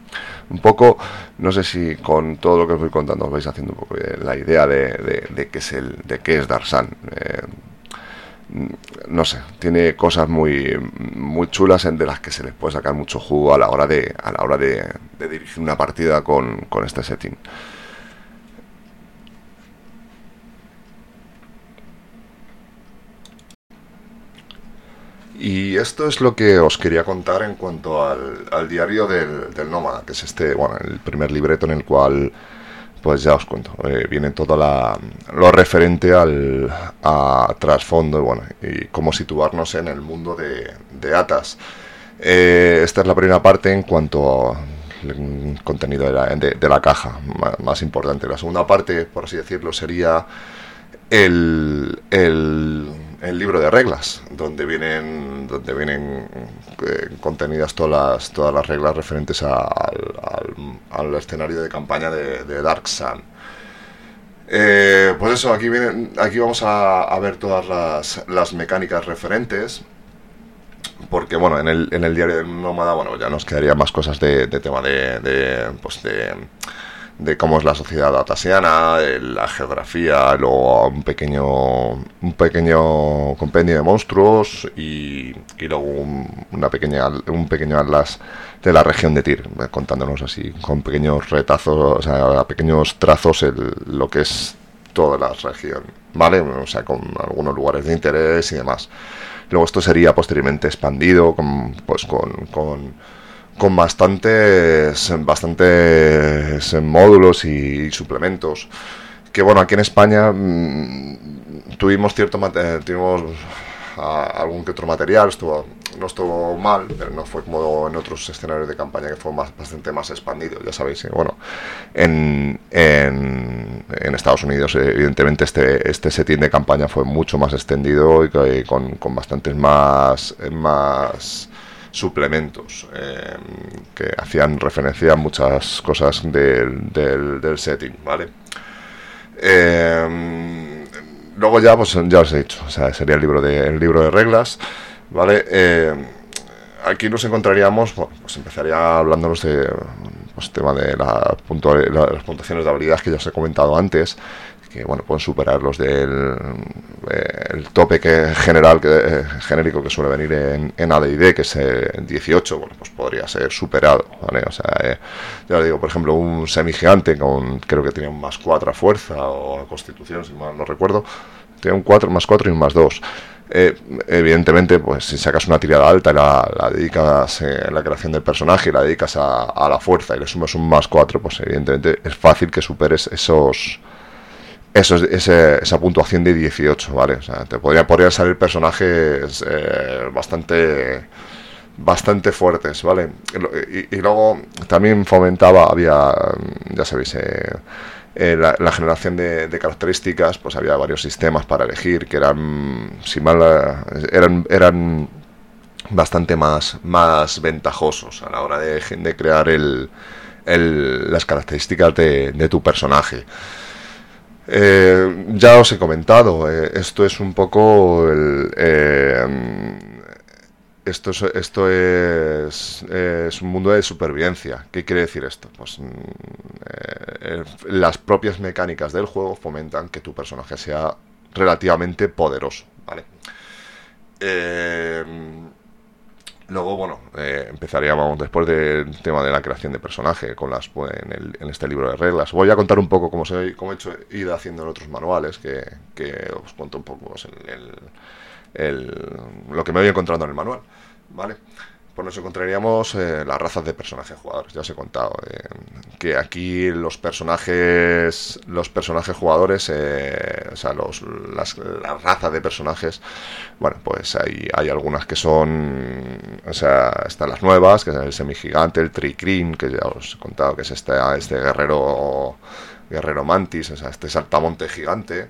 [SPEAKER 2] un poco, no sé si con todo lo que os voy contando os vais haciendo un poco la idea de, de, qué es el, de qué es Darsan. Eh, no sé, tiene cosas muy, muy chulas de las que se les puede sacar mucho jugo a la hora de, a la hora de, dirigir una partida con, con este setting. Y esto es lo que os quería contar en cuanto al, diario del, nómada, que es este, bueno, el primer libreto en el cual, pues ya os cuento, eh, viene todo la, lo referente al a trasfondo bueno, y cómo situarnos en el mundo de, de Atas. Eh, esta es la primera parte en cuanto al contenido de la, de, la caja, más, importante. La segunda parte, por así decirlo, sería el, el el libro de reglas, donde vienen, donde vienen eh, contenidas todas las, todas las reglas referentes al, escenario de campaña de, Dark Sun. Eh, pues eso, aquí, vienen, aquí vamos a, ver todas las, las, mecánicas referentes. Porque, bueno, en el, en el diario del nómada, bueno, ya nos quedaría más cosas de, tema de, de, pues de de cómo es la sociedad atasiana, la geografía, luego un pequeño, un pequeño compendio de monstruos y, luego un, una pequeña, un pequeño atlas de la región de Tir, contándonos así, con pequeños retazos, o sea, pequeños trazos el, lo que es toda la región, ¿vale? O sea, con algunos lugares de interés y demás. Luego esto sería posteriormente expandido con, pues con con bastantes, bastantes módulos y, suplementos. Que bueno, aquí en España mm, tuvimos cierto tuvimos algún que otro material, estuvo, no estuvo mal, pero no fue como en otros escenarios de campaña que fue más, bastante más expandido, ya sabéis. bueno, en, en, en Estados Unidos, evidentemente, este, este setting de campaña fue mucho más extendido y con, con bastantes más, más suplementos eh, que hacían referencia a muchas cosas del, del, setting, ¿vale? Eh, luego ya, pues ya os he dicho, o sea, sería el libro de, el libro de reglas, ¿vale? Eh, aquí nos encontraríamos, bueno, pues empezaría hablándonos de pues, tema de la las puntuaciones de habilidad que ya os he comentado antes, que bueno pueden superar los del eh, el tope que general que, eh, genérico que suele venir en, en AD&D que es 18 eh, bueno pues podría ser superado ¿vale? o sea ya os digo por ejemplo un semigigante con creo que tenía un más 4 a fuerza o constitución si mal no recuerdo tiene un 4 más 4 y un más 2 evidentemente, pues si sacas una tirada alta y la, dedicas a la creación del personaje y la dedicas a, a, la fuerza y le sumas un más 4, pues evidentemente es fácil que superes esos eso es, esa puntuación de 18, ¿vale? O sea, te podría, podría salir personajes eh, bastante bastante fuertes, ¿vale? Y, luego también fomentaba, había, ya sabéis, eh, eh, la, generación de, características, pues había varios sistemas para elegir que eran, si mal, eran, eran bastante más, más ventajosos a la hora de, crear el, el, las características de tu personaje. Eh, ya os he comentado, eh, esto es un poco el, eh, esto, es, esto es, es, un mundo de supervivencia. ¿Qué quiere decir esto? Pues mm, las propias mecánicas del juego fomentan que tu personaje sea relativamente poderoso, ¿vale? Luego, bueno, eh, empezaríamos después del tema de la creación de personaje con las pues, en, este libro de reglas. Voy a contar un poco cómo, se, cómo he hecho, ido haciendo en otros manuales, que, os cuento un poco pues, lo que me voy encontrando en el manual. ¿Vale? Pues nos encontraríamos eh, las razas de personajes jugadores. Ya os he contado eh, que aquí los personajes, los personajes jugadores, eh, o sea, los, las, razas de personajes, bueno, pues hay, hay algunas que son, o sea, están las nuevas, que es el semigigante, el tricrin, que ya os he contado que es este, este guerrero guerrero mantis, o sea, este saltamonte gigante,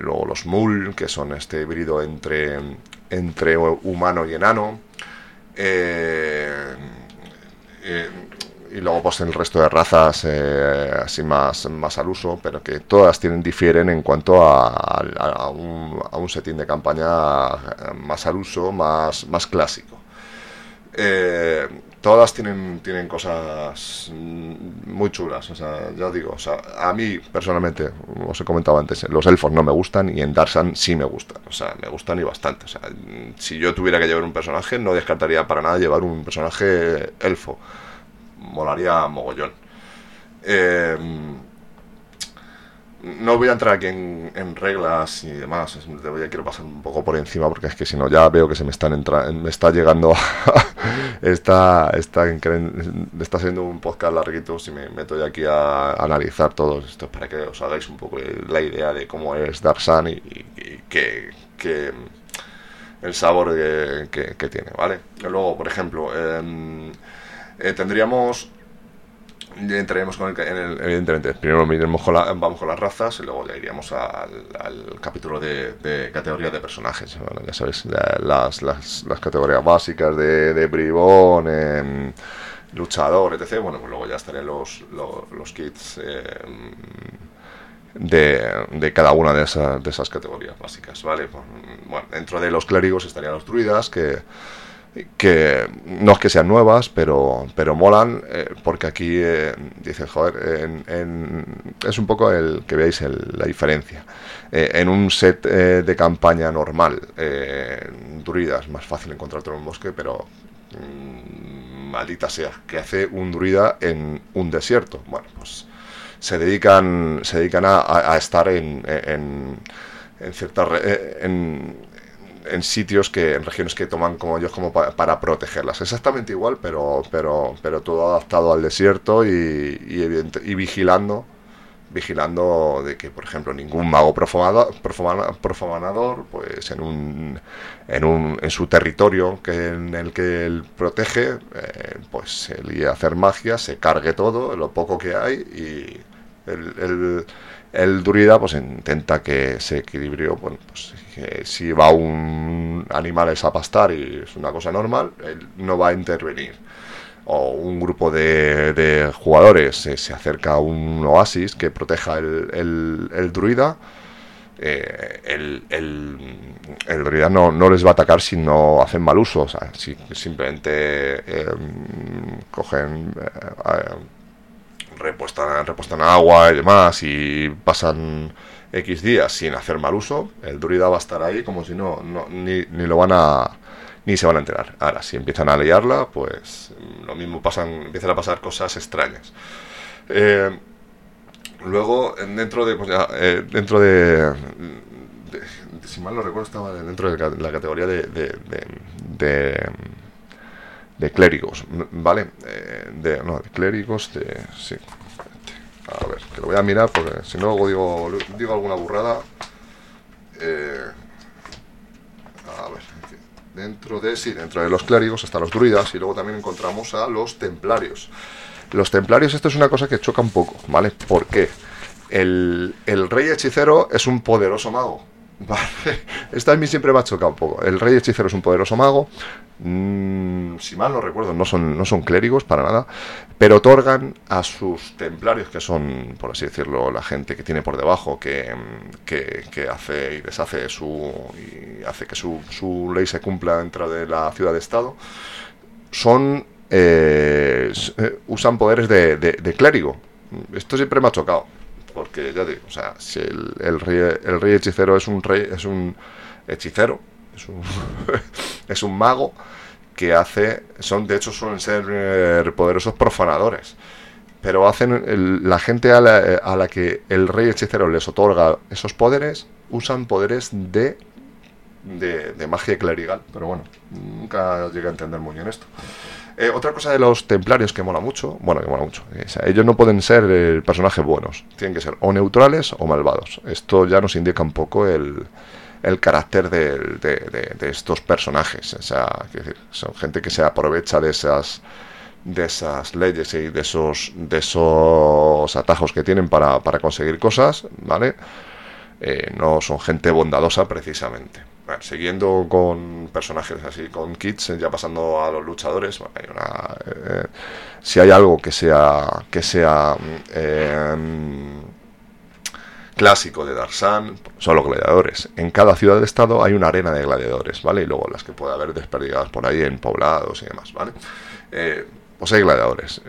[SPEAKER 2] luego los mul, que son este híbrido entre, entre humano y enano, eh, eh, y luego pues el resto de razas eh, así más, más al uso, pero que todas tienen difieren en cuanto a, un, a setting de campaña más al uso, más, más clásico. Todas tienen, tienen cosas muy chulas, o sea, ya os digo, o sea, a mí personalmente, os he comentado antes, los elfos no me gustan y en Darsan sí me gustan, o sea, me gustan y bastante, o sea, si yo tuviera que llevar un personaje, no descartaría para nada llevar un personaje elfo, molaría mogollón. Eh, no voy a entrar aquí en, reglas y demás, te voy a quiero pasar un poco por encima porque es que si no ya veo que se me están entrando, me está llegando, está, está, está siendo un podcast larguito si me meto ya aquí a, analizar todo esto para que os hagáis un poco la idea de cómo es Darksan y, y, que, el sabor que, tiene, ¿vale? Luego, por ejemplo, em, eh, tendríamos entraríamos con el, evidentemente. Primero vamos con las razas y luego iríamos al, capítulo de, categorías de personajes. Ya sabes las, las, categorías básicas de, de bribón em, luchador etc. Bueno pues luego ya estarían los, los, kits em, de, cada una de esas, de esas categorías básicas vale pues, bueno dentro de los clérigos estarían los druidas que que no es que sean nuevas, pero, pero molan, eh, porque aquí eh, dices, joder, es un poco el que veáis la diferencia. Eh, en un set de campaña normal, druidas, más fácil encontrarte en un bosque, pero mm, maldita sea, que hace un druida en un desierto. Bueno, pues se dedican, se dedican a, estar en, en, en ciertas... en, en sitios que en regiones que toman como ellos como para protegerlas. Exactamente igual pero pero pero todo adaptado al desierto y, y, vigilando vigilando de que por ejemplo ningún mago profanador, profanador pues en un en un en su territorio que en el que él protege eh, pues se a hacer magia se cargue todo lo poco que hay y el, druida pues intenta que ese equilibrio, bueno, pues si va un animal a pastar y es una cosa normal, él no va a intervenir. O un grupo de, jugadores se acerca a un oasis que proteja el, el druida eh, el, el, druida no, no, les va a atacar si no hacen mal uso, o sea, si simplemente eh, cogen, eh, repuestan, repuestan agua y demás y pasan X días sin hacer mal uso, el druida va a estar ahí como si no, no ni, ni lo van a ni se van a enterar. Ahora, si empiezan a liarla, pues lo mismo pasan, empiezan a pasar cosas extrañas. Eh, Luego, dentro de, pues eh, dentro de, si mal no recuerdo, estaba dentro de la categoría de, de, de, clérigos, ¿vale? Eh, de, no, de clérigos, de, sí. A ver, que lo voy a mirar porque si no digo, digo alguna burrada. Eh, a ver, dentro de, sí, dentro de los clérigos están los druidas y luego también encontramos a los templarios. Los templarios, esto es una cosa que choca un poco, ¿vale? ¿Por qué? El, rey hechicero es un poderoso mago. ¿Vale? Esto a mí siempre me ha chocado un poco. El rey hechicero es un poderoso mago. Mm, si mal no recuerdo, no son, no son clérigos para nada. Pero otorgan a sus templarios, que son, por así decirlo, la gente que tiene por debajo, que, hace y deshace su. y hace que su, su ley se cumpla dentro de la ciudad de Estado. Son eh, eh, usan poderes de, clérigo. Esto siempre me ha chocado. Porque ya digo, o sea, si el, rey, el rey hechicero es un rey, es un hechicero, es un, es un mago que hace, son de hecho suelen ser eh, poderosos profanadores, pero hacen la gente a la, a la, que el rey hechicero les otorga esos poderes, usan poderes de, de, de magia clerical, pero bueno, nunca llegué a entender muy bien esto. Eh, otra cosa de los templarios que mola mucho, bueno, que mola mucho, ellos no pueden ser eh, personajes buenos, tienen que ser o neutrales o malvados. Esto ya nos indica un poco el, carácter de, estos personajes. O sea, son gente que se aprovecha de esas de esas leyes y de esos atajos que tienen para, conseguir cosas, ¿vale? Eh, no son gente bondadosa precisamente siguiendo con personajes así, con kits, ya pasando a los luchadores, hay una, eh, si hay algo que sea que sea eh, clásico de Darsan, son los gladiadores. En cada ciudad de estado hay una arena de gladiadores, ¿vale? Y luego las que puede haber desperdigadas por ahí en poblados y demás, ¿vale? Eh, pues hay gladiadores.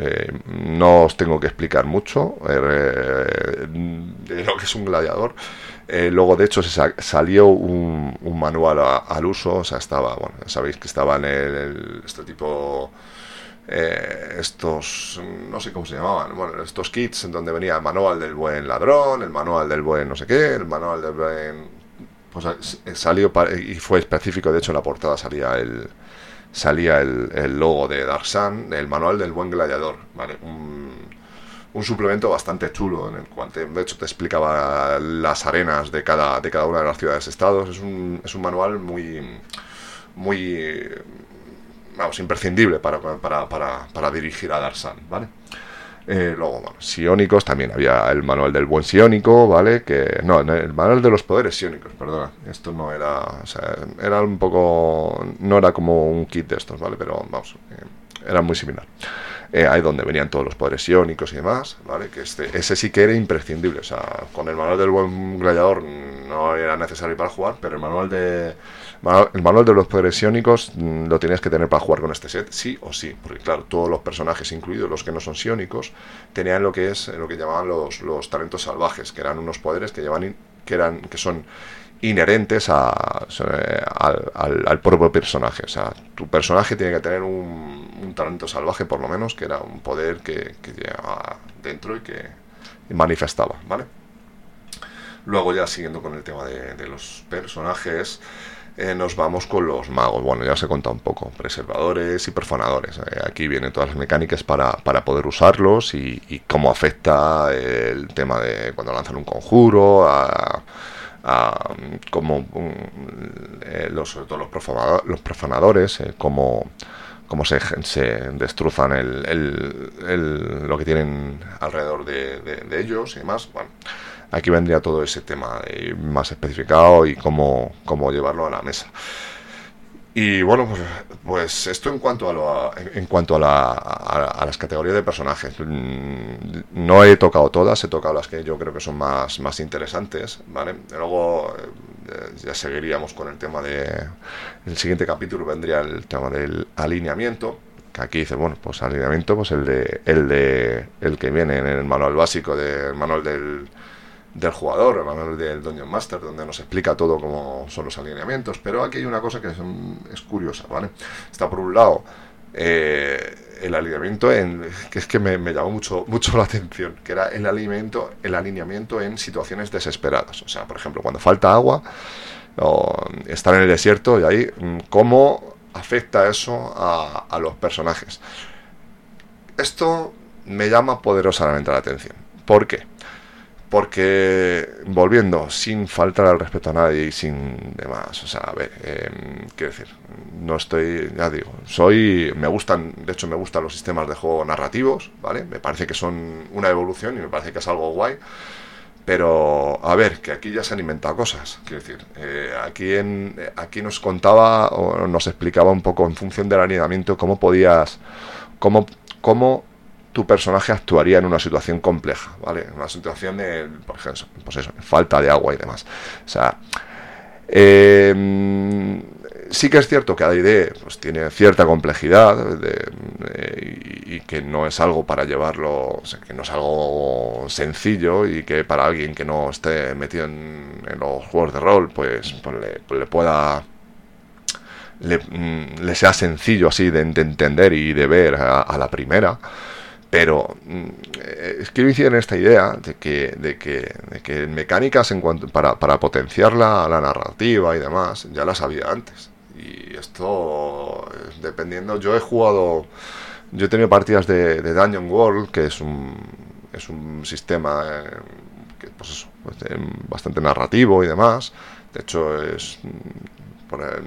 [SPEAKER 2] no os tengo que explicar mucho de lo que es un gladiador. Eh, luego, de hecho, se salió un, manual al uso, o sea, estaba, bueno, sabéis que estaba en el, este tipo, eh, estos, no sé cómo se llamaban, bueno, estos kits en donde venía el manual del buen ladrón, el manual del buen no sé qué, el manual del buen... Pues eh, salió y fue específico, de hecho en la portada salía el salía el, logo de Darsan, el manual del buen gladiador, ¿vale? un suplemento bastante chulo en el cual de hecho te explicaba las arenas de cada, de cada una de las ciudades estados. Es un, es un manual muy muy vamos, imprescindible para, para, para, para dirigir a Darsan, ¿vale? Eh, luego, bueno, Sionicos, también había el manual del buen Siónico, ¿vale? Que, no, el manual de los poderes Siónicos, perdona. Esto no era, o sea, era un poco, no era como un kit de estos, ¿vale? Pero, vamos, eh, era muy similar. Eh, ahí donde venían todos los poderes iónicos y demás, ¿vale? Que este, ese sí que era imprescindible, o sea, con el manual del buen gladiador no era necesario para jugar, pero el manual de el manual de los poderes iónicos mm, lo tenías que tener para jugar con este set, sí o sí, porque claro, todos los personajes, incluidos los que no son iónicos, tenían lo que es lo que llamaban los, los talentos salvajes, que eran unos poderes que llevan que eran que son inherentes a, al, al, propio personaje. O sea, tu personaje tiene que tener un, talento salvaje, por lo menos, que era un poder que, que llevaba dentro y que manifestaba, ¿vale? Luego ya siguiendo con el tema de, los personajes, eh, nos vamos con los magos. Bueno, ya os he contado un poco, preservadores y perfonadores. Eh, aquí vienen todas las mecánicas para, para poder usarlos y, y, cómo afecta el tema de cuando lanzan un conjuro, como mm, eh, los, sobre todo los, los profanadores, cómo, cómo se, se destrozan el, el, lo que tienen alrededor de, de, ellos y demás. Bueno, aquí vendría todo ese tema más especificado y cómo, cómo llevarlo a la mesa. Y bueno, pues, pues, esto en cuanto a, lo, en cuanto a, la, a, las categorías de personajes. Mm, no he tocado todas, he tocado las que yo creo que son más, más interesantes, ¿vale? Luego eh, ya seguiríamos con el tema de... El siguiente capítulo vendría el tema del alineamiento, que aquí dice, bueno, pues alineamiento, pues el de el de el que viene en el manual básico del manual del del jugador, manual del Dungeon Master, donde nos explica todo cómo son los alineamientos. Pero aquí hay una cosa que es, curiosa, ¿vale? Está por un lado eh, el alineamiento en, que es que me, llamó mucho, mucho la atención, que era el alineamiento, el alineamiento en situaciones desesperadas. O sea, por ejemplo, cuando falta agua o estar en el desierto y ahí, mm, ¿cómo afecta eso a los personajes? Esto me llama poderosamente la atención. ¿Por qué? Porque volviendo sin faltar al respeto a nadie y sin demás o sea a ver eh, quiero decir no estoy ya digo soy me gustan de hecho me gustan los sistemas de juego narrativos vale me parece que son una evolución y me parece que es algo guay pero a ver que aquí ya se han inventado cosas quiero decir eh, aquí en aquí nos contaba o nos explicaba un poco en función del alineamiento cómo podías cómo cómo tu personaje actuaría en una situación compleja, ¿vale? En una situación de, por ejemplo, pues eso, falta de agua y demás. O sea, em, sí que es cierto que AD&D pues, tiene cierta complejidad y, que no es algo para llevarlo, que no es algo sencillo y que para alguien que no esté metido en, los juegos de rol, pues, pues, pues le, pueda... Mm, le, sea sencillo así de, entender y de ver a la primera. Pero mm, es que en esta idea de que, de que, de que mecánicas en cuanto, para, para potenciar la, la, narrativa y demás, ya las había antes. Y esto, dependiendo, yo he jugado, yo he tenido partidas de, de Dungeon World, que es un, es un sistema eh, que, pues eso, pues, bastante narrativo y demás. De hecho, es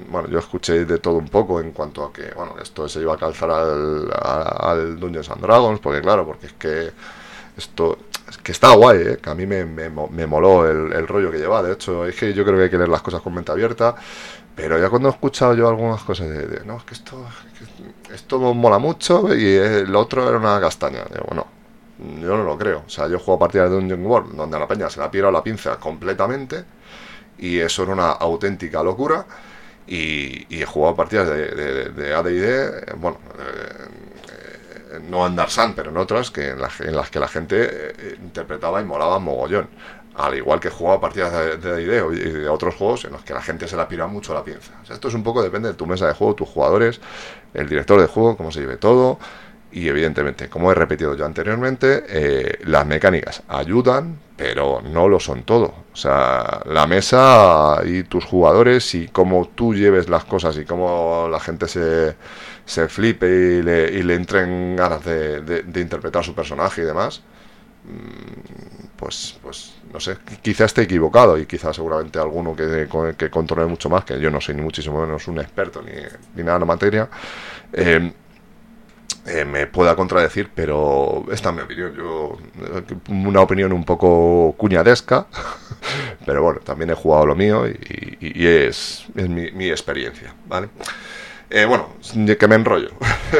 [SPEAKER 2] bueno, yo escuché de todo un poco en cuanto a que, bueno, esto se iba a calzar al, al Dungeons and Dragons, porque claro, porque es que esto es que está guay, ¿eh? que a mí me, me, moló el, rollo que lleva. De hecho, es que yo creo que hay que leer las cosas con mente abierta. Pero ya cuando he escuchado yo algunas cosas de, no, es que esto, esto mola mucho y el otro era una castaña. Digo, bueno, yo no lo creo. O sea, yo juego partidas de Dungeon World donde a la peña se la ha la pinza completamente y eso era una auténtica locura y, he jugado partidas de, de, de AD&D, bueno, eh, no en Darsan, pero en otras, que en, las que la gente eh, interpretaba y molaba mogollón. Al igual que he jugado partidas de AD&D y de otros juegos en los que la gente se la pira mucho la piensa. esto es un poco depende de tu mesa de juego, tus jugadores, el director de juego, cómo se lleve todo. Y evidentemente, como he repetido ya anteriormente, eh, las mecánicas ayudan, pero no lo son todo. O sea, la mesa y tus jugadores y cómo tú lleves las cosas y cómo la gente se, se flipe y le, y le entren ganas de, interpretar su personaje y demás, mm, pues, pues no sé, quizá esté equivocado y quizá seguramente alguno que, que controle mucho más, que yo no soy ni muchísimo menos un experto ni, ni nada en la materia, eh, eh, me pueda contradecir, pero esta es mi opinión. Yo, una opinión un poco cuñadesca, pero bueno, también he jugado lo mío y, es, mi, experiencia, ¿vale? Eh, bueno, que me enrollo.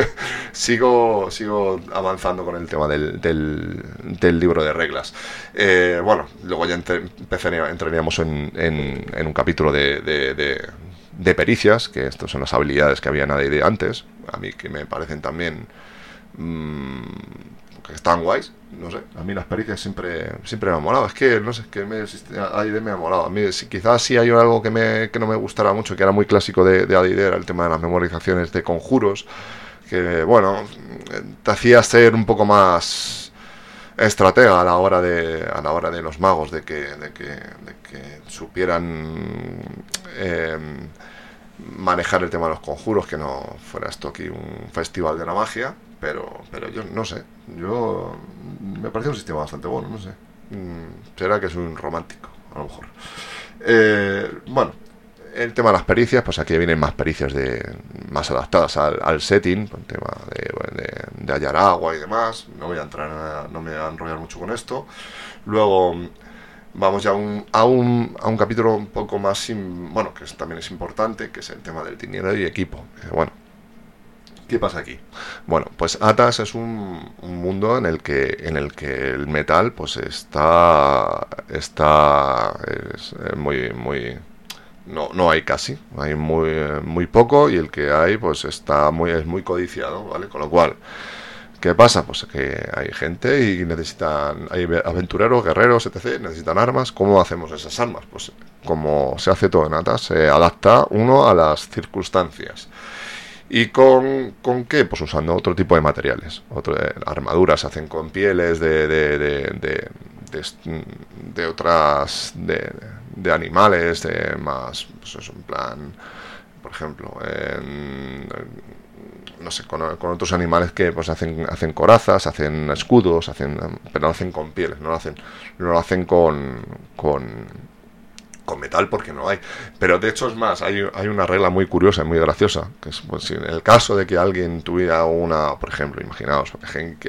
[SPEAKER 2] sigo, sigo avanzando con el tema del, del, libro de reglas. Eh, bueno, luego ya entraríamos en, en, un capítulo de pericias, que estas son las habilidades que había nadie de antes, a mí que me parecen también mmm, que están guays, no sé, a mí las pericias siempre siempre me han molado, es que no sé, es que me, AD&D me ha molado, a mí si, quizás sí hay algo que, me, que no me gustara mucho, que era muy clásico de, de era el tema de las memorizaciones de conjuros, que bueno, te hacía ser un poco más estratega a la hora de a la hora de los magos de que de que, de que supieran eh, manejar el tema de los conjuros, que no fuera esto aquí un festival de la magia, pero, pero yo no sé, yo me parece un sistema bastante bueno, no sé. Mm, será que soy un romántico, a lo mejor. Eh, bueno, el tema de las pericias, pues aquí vienen más pericias de más adaptadas al, setting, el tema de, hallar agua y demás. No voy a entrar, no me voy a enrollar mucho con esto. Luego vamos ya a un, a un, capítulo un poco más, bueno, que también es importante, que es el tema del dinero y equipo. Bueno, ¿Qué pasa aquí? Bueno, pues Atas es un, mundo en el que en el que el metal pues está está es muy muy no, no hay casi, hay muy muy poco y el que hay pues está muy es muy codiciado, ¿vale? Con lo cual ¿Qué pasa? Pues que hay gente y necesitan, hay aventureros, guerreros, etc. Necesitan armas. ¿Cómo hacemos esas armas? Pues como se hace todo en Atas, se adapta uno a las circunstancias. ¿Y con, con, qué? Pues usando otro tipo de materiales. Otro, eh, armaduras se hacen con pieles de, de, de, de, otras. De, de animales, de más. Pues eso, en plan. Por ejemplo, no sé, con, otros animales que pues hacen, hacen corazas, hacen escudos, hacen, pero no lo hacen con pieles, no lo hacen, no lo hacen con, con con metal porque no hay. Pero de hecho es más, hay, hay una regla muy curiosa y muy graciosa, que es pues, en el caso de que alguien tuviera una, por ejemplo, imaginaos,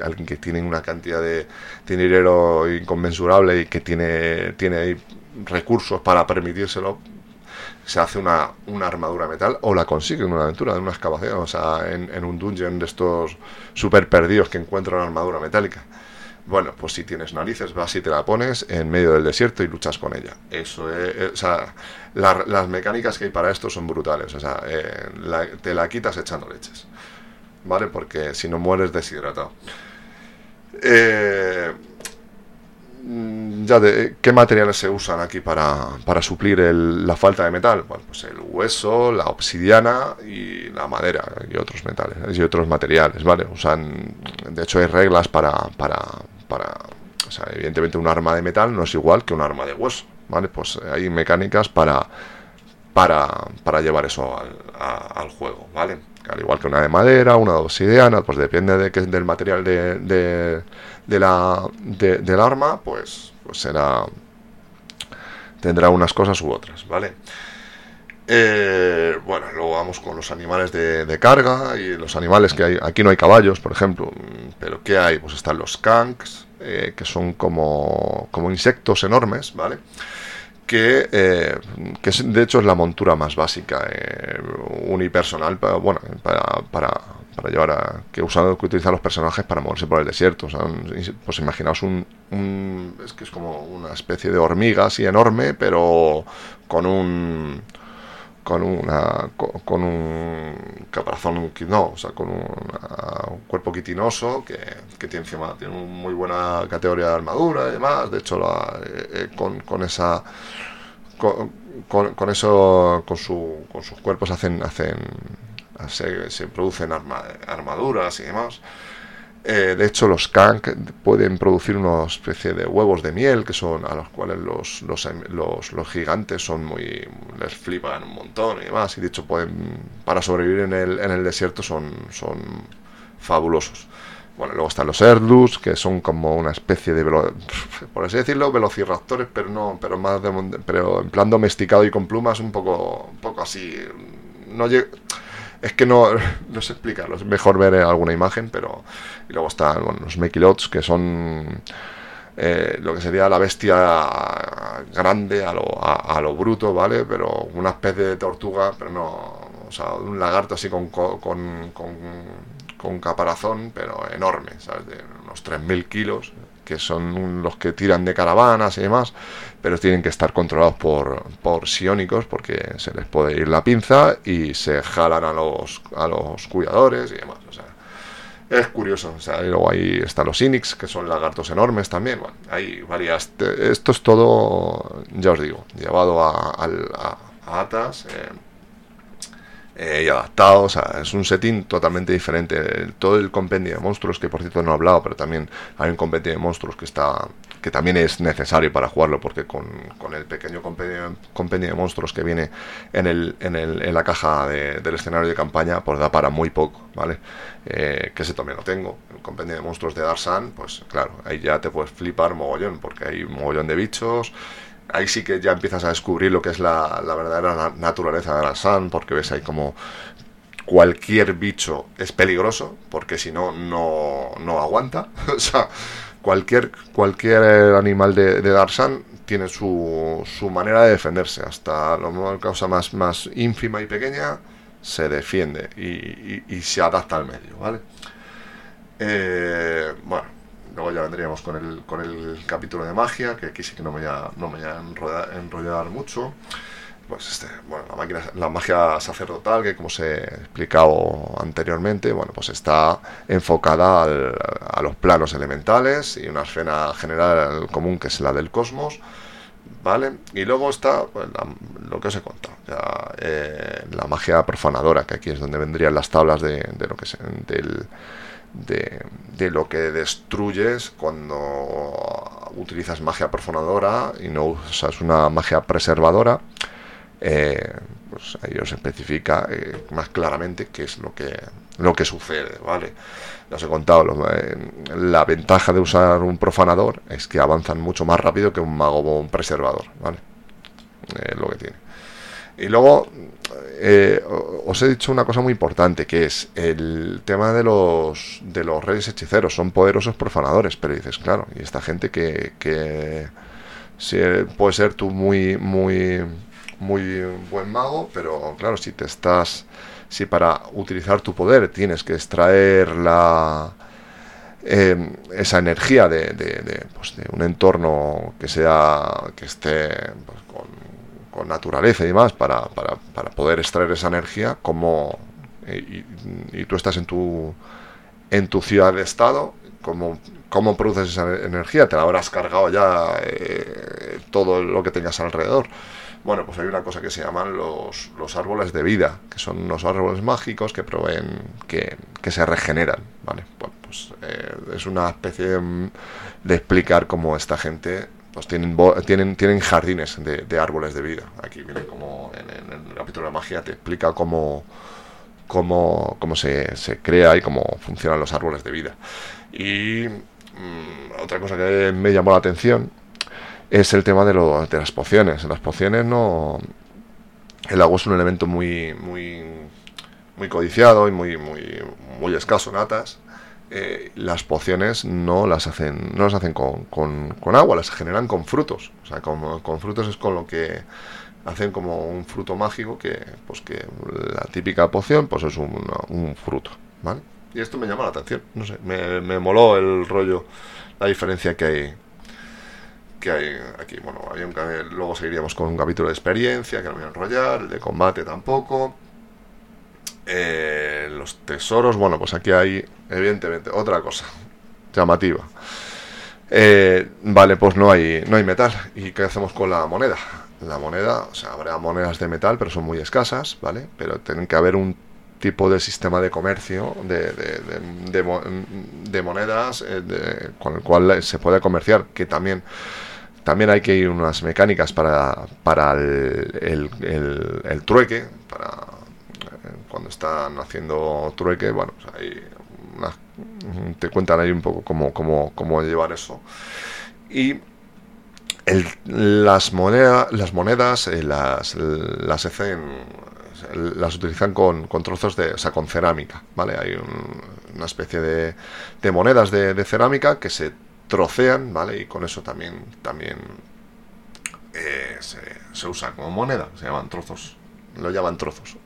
[SPEAKER 2] alguien que tiene una cantidad de, dinero inconmensurable y que tiene, tiene recursos para permitírselo, se hace una, una armadura metal o la consigue en una aventura, en una excavación, o sea, en, un dungeon de estos super perdidos que encuentran armadura metálica. Bueno, pues si tienes narices, vas y te la pones en medio del desierto y luchas con ella. Eso es, eh, o sea, las mecánicas que hay para esto son brutales. O sea, eh, te la quitas echando leches. ¿Vale? Porque si no mueres deshidratado. Eh, ya de qué materiales se usan aquí para, para suplir la falta de metal. Bueno, pues el hueso, la obsidiana y la madera y otros metales y otros materiales, ¿vale? Usan, de hecho hay reglas para, para, para, o sea, evidentemente un arma de metal no es igual que un arma de hueso, ¿vale? Pues hay mecánicas para, para, para llevar eso al, juego, ¿vale? Al igual que una de madera, una de obsidiana, pues depende de que, del material de, de, la, del arma, pues, pues será tendrá unas cosas u otras, ¿vale? Eh, bueno, luego vamos con los animales de, carga y los animales que hay. Aquí no hay caballos, por ejemplo, pero ¿qué hay? Pues están los kanks, eh, que son como, como insectos enormes, ¿vale? Que, eh, que de hecho es la montura más básica, unipersonal, para, bueno, para, para, para llevar a. que usan, que utilizan los personajes para moverse por el desierto. pues imaginaos un, un. es que es como una especie de hormiga así enorme, pero con un con una con un caparazón no, o sea, con un cuerpo quitinoso que, que, tiene encima tiene una muy buena categoría de armadura y demás. De hecho, eh, eh, con, con, esa con, con, eso con, su, con sus cuerpos hacen hacen se producen armaduras y demás. Eh, de hecho, los kank pueden producir una especie de huevos de miel, que son a los cuales los, los, los, gigantes son muy. les flipan un montón y demás. Y de hecho, pueden, para sobrevivir en el, en el desierto son, son fabulosos. Bueno, luego están los Erdus, que son como una especie de, por así decirlo, velociraptores, pero no, pero más de, pero en plan domesticado y con plumas, un poco, un poco así. No es que no, no sé explicarlo, es mejor ver alguna imagen, pero... Y luego están los Mekilots, que son eh, lo que sería la bestia grande a lo, a, lo, bruto, ¿vale? Pero una especie de tortuga, pero no... O sea, un lagarto así con, con, con, con caparazón, pero enorme, ¿sabes? De unos 3.000 kilos, que son los que tiran de caravanas y demás, pero tienen que estar controlados por, por psiónicos porque se les puede ir la pinza y se jalan a los, a los cuidadores y demás. O sea, es curioso. O sea, y luego ahí están los Inix, que son lagartos enormes también. Bueno, hay varias. Esto es todo, ya os digo, llevado a, a, Atas. Eh, eh, y adaptado, o sea, es un setting totalmente diferente. todo el compendio de monstruos, que por cierto no he hablado, pero también hay un compendio de monstruos que está que también es necesario para jugarlo, porque con, con el pequeño compendio, compendio, de monstruos que viene en, el, en, el, en la caja del escenario de campaña, pues da para muy poco, ¿vale? Eh, que ese también lo tengo. El compendio de monstruos de Darsan, pues claro, ahí ya te puedes flipar mogollón, porque hay mogollón de bichos ahí sí que ya empiezas a descubrir lo que es la, la verdadera naturaleza de Darsan, porque ves ahí como cualquier bicho es peligroso, porque si no, no aguanta. o sea, cualquier, cualquier animal de, de tiene su, su manera de defenderse. Hasta la causa más, más ínfima y pequeña se defiende y, se adapta al medio, ¿vale? Eh, bueno, luego ya vendríamos con el, con el capítulo de magia, que aquí sí que no me voy a, no me voy a enrollar mucho pues este, bueno, la, máquina, la magia sacerdotal, que como se he explicado anteriormente, bueno, pues está enfocada a los planos elementales y una escena general común que es la del cosmos, ¿vale? Y luego está pues, lo que os he contado, eh, la magia profanadora, que aquí es donde vendrían las tablas de, lo que es, del, de, de, lo que destruyes cuando utilizas magia profanadora y no usas una magia preservadora eh, pues ahí os especifica eh, más claramente qué es lo que, lo que sucede, ¿vale? Os he contado, eh, la ventaja de usar un profanador es que avanzan mucho más rápido que un mago o preservador, ¿vale? lo que tiene. Y luego os he dicho una cosa muy importante, que es el tema de los, de los reyes hechiceros. Son poderosos profanadores, pero dices, claro, y esta gente que, puede ser tú muy muy buen mago, pero claro, si te estás, si para utilizar tu poder tienes que extraer la em, esa energía de, de, pues de, un entorno que sea que esté pues, con, naturaleza y demás para, para, para, poder extraer esa energía como y, y, tú estás en tu en tu ciudad de estado como cómo produces esa energía te la habrás cargado ya eh, todo lo que tengas alrededor bueno, pues hay una cosa que se llaman los, los árboles de vida, que son unos árboles mágicos que proveen, que, se regeneran, ¿vale? Bueno, pues eh, es una especie de, explicar cómo esta gente pues tienen, tienen, tienen jardines de, árboles de vida. Aquí viene como en, el capítulo de magia te explica cómo, cómo, cómo se, se, crea y cómo funcionan los árboles de vida. Y mm, otra cosa que me llamó la atención es el tema de, lo, de las pociones. Las pociones no... El agua es un elemento muy, muy, muy codiciado y muy, muy, muy escaso en atas. Eh, las pociones no las hacen no las hacen con, con, con, agua, las generan con frutos. O sea, con, con, frutos es con lo que hacen como un fruto mágico que, pues que la típica poción pues es un, un fruto, ¿vale? Y esto me llama la atención, no sé, me, me moló el rollo, la diferencia que hay que hay aquí. Bueno, había un, luego seguiríamos con un capítulo de experiencia, que no voy a enrollar, de combate tampoco. Eh, los tesoros, bueno, pues aquí hay, evidentemente, otra cosa llamativa. Eh, vale, pues no hay, no hay metal. ¿Y qué hacemos con la moneda? La moneda, o sea, habrá monedas de metal, pero son muy escasas, ¿vale? Pero tienen que haber un tipo de sistema de comercio de, de, de, monedas eh, con el cual se puede comerciar, que también también hay que ir unas mecánicas para, para el, el, trueque, para eh, cuando están haciendo trueque, bueno, pues hay te cuentan ahí un poco cómo, cómo, cómo llevar eso. Y las, monedas las monedas eh, las, las utilizan con, con, trozos de, o sea, con cerámica, ¿vale? Hay una especie de, de monedas de, cerámica que se trocean, ¿vale? Y con eso también, también eh, se, usa como moneda, se llaman trozos, lo llaman trozos.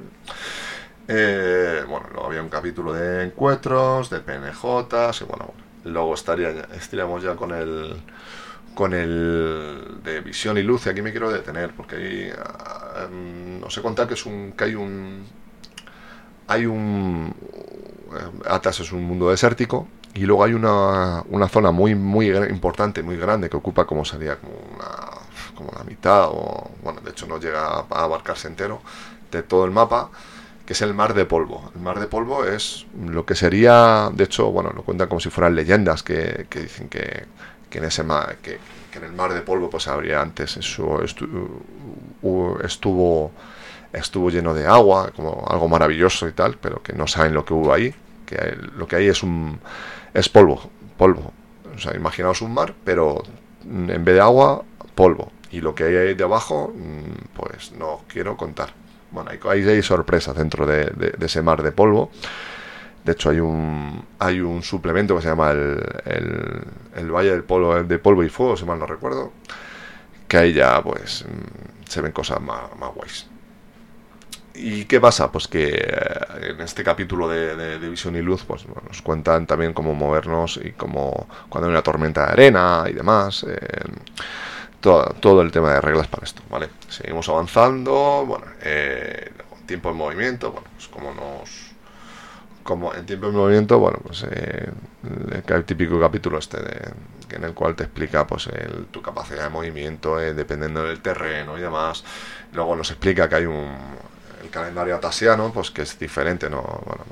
[SPEAKER 2] Eh, bueno, luego había un capítulo de encuentros, de PNJ, y bueno, luego estaría, estaríamos ya con el con el de visión y luz, y aquí me quiero detener, porque ahí no sé contar que es un que hay un hay un eh, Atas es un mundo desértico y luego hay una, una zona muy muy importante, muy grande, que ocupa como sería como, una, como la mitad, o bueno, de hecho no llega a abarcarse entero, de todo el mapa, que es el mar de polvo. El mar de polvo es lo que sería, de hecho, bueno, lo cuentan como si fueran leyendas que, que dicen que, que en ese mar, que, en el mar de polvo pues habría antes eso estuvo estuvo lleno de agua, como algo maravilloso y tal, pero que no saben lo que hubo ahí, lo que hay es un es polvo, polvo. O sea, imaginaos un mar, pero en vez de agua, polvo. Y lo que hay debajo, mm, pues no quiero contar. Bueno, hay, hay sorpresas dentro de, ese mar de polvo. De hecho, hay un, hay un suplemento que se llama el, el, Valle del Polvo, de Polvo y Fuego, si mal no recuerdo. Que ahí ya, pues, mm, se ven cosas más, más guays. ¿Y qué pasa? Pues que eh, en este capítulo de, Visión y Luz pues, nos cuentan también cómo movernos y cómo cuando hay una tormenta de arena y demás. Eh, todo, todo, el tema de reglas para esto, ¿vale? Seguimos avanzando, bueno, eh, tiempo en movimiento, bueno, pues como nos... Como en tiempo en movimiento, bueno, pues el típico capítulo este de, en el cual te explica pues el, tu capacidad de movimiento dependiendo del terreno y demás. Luego nos explica que hay un, el calendario atasiano, pues que es diferente, ¿no? Bueno,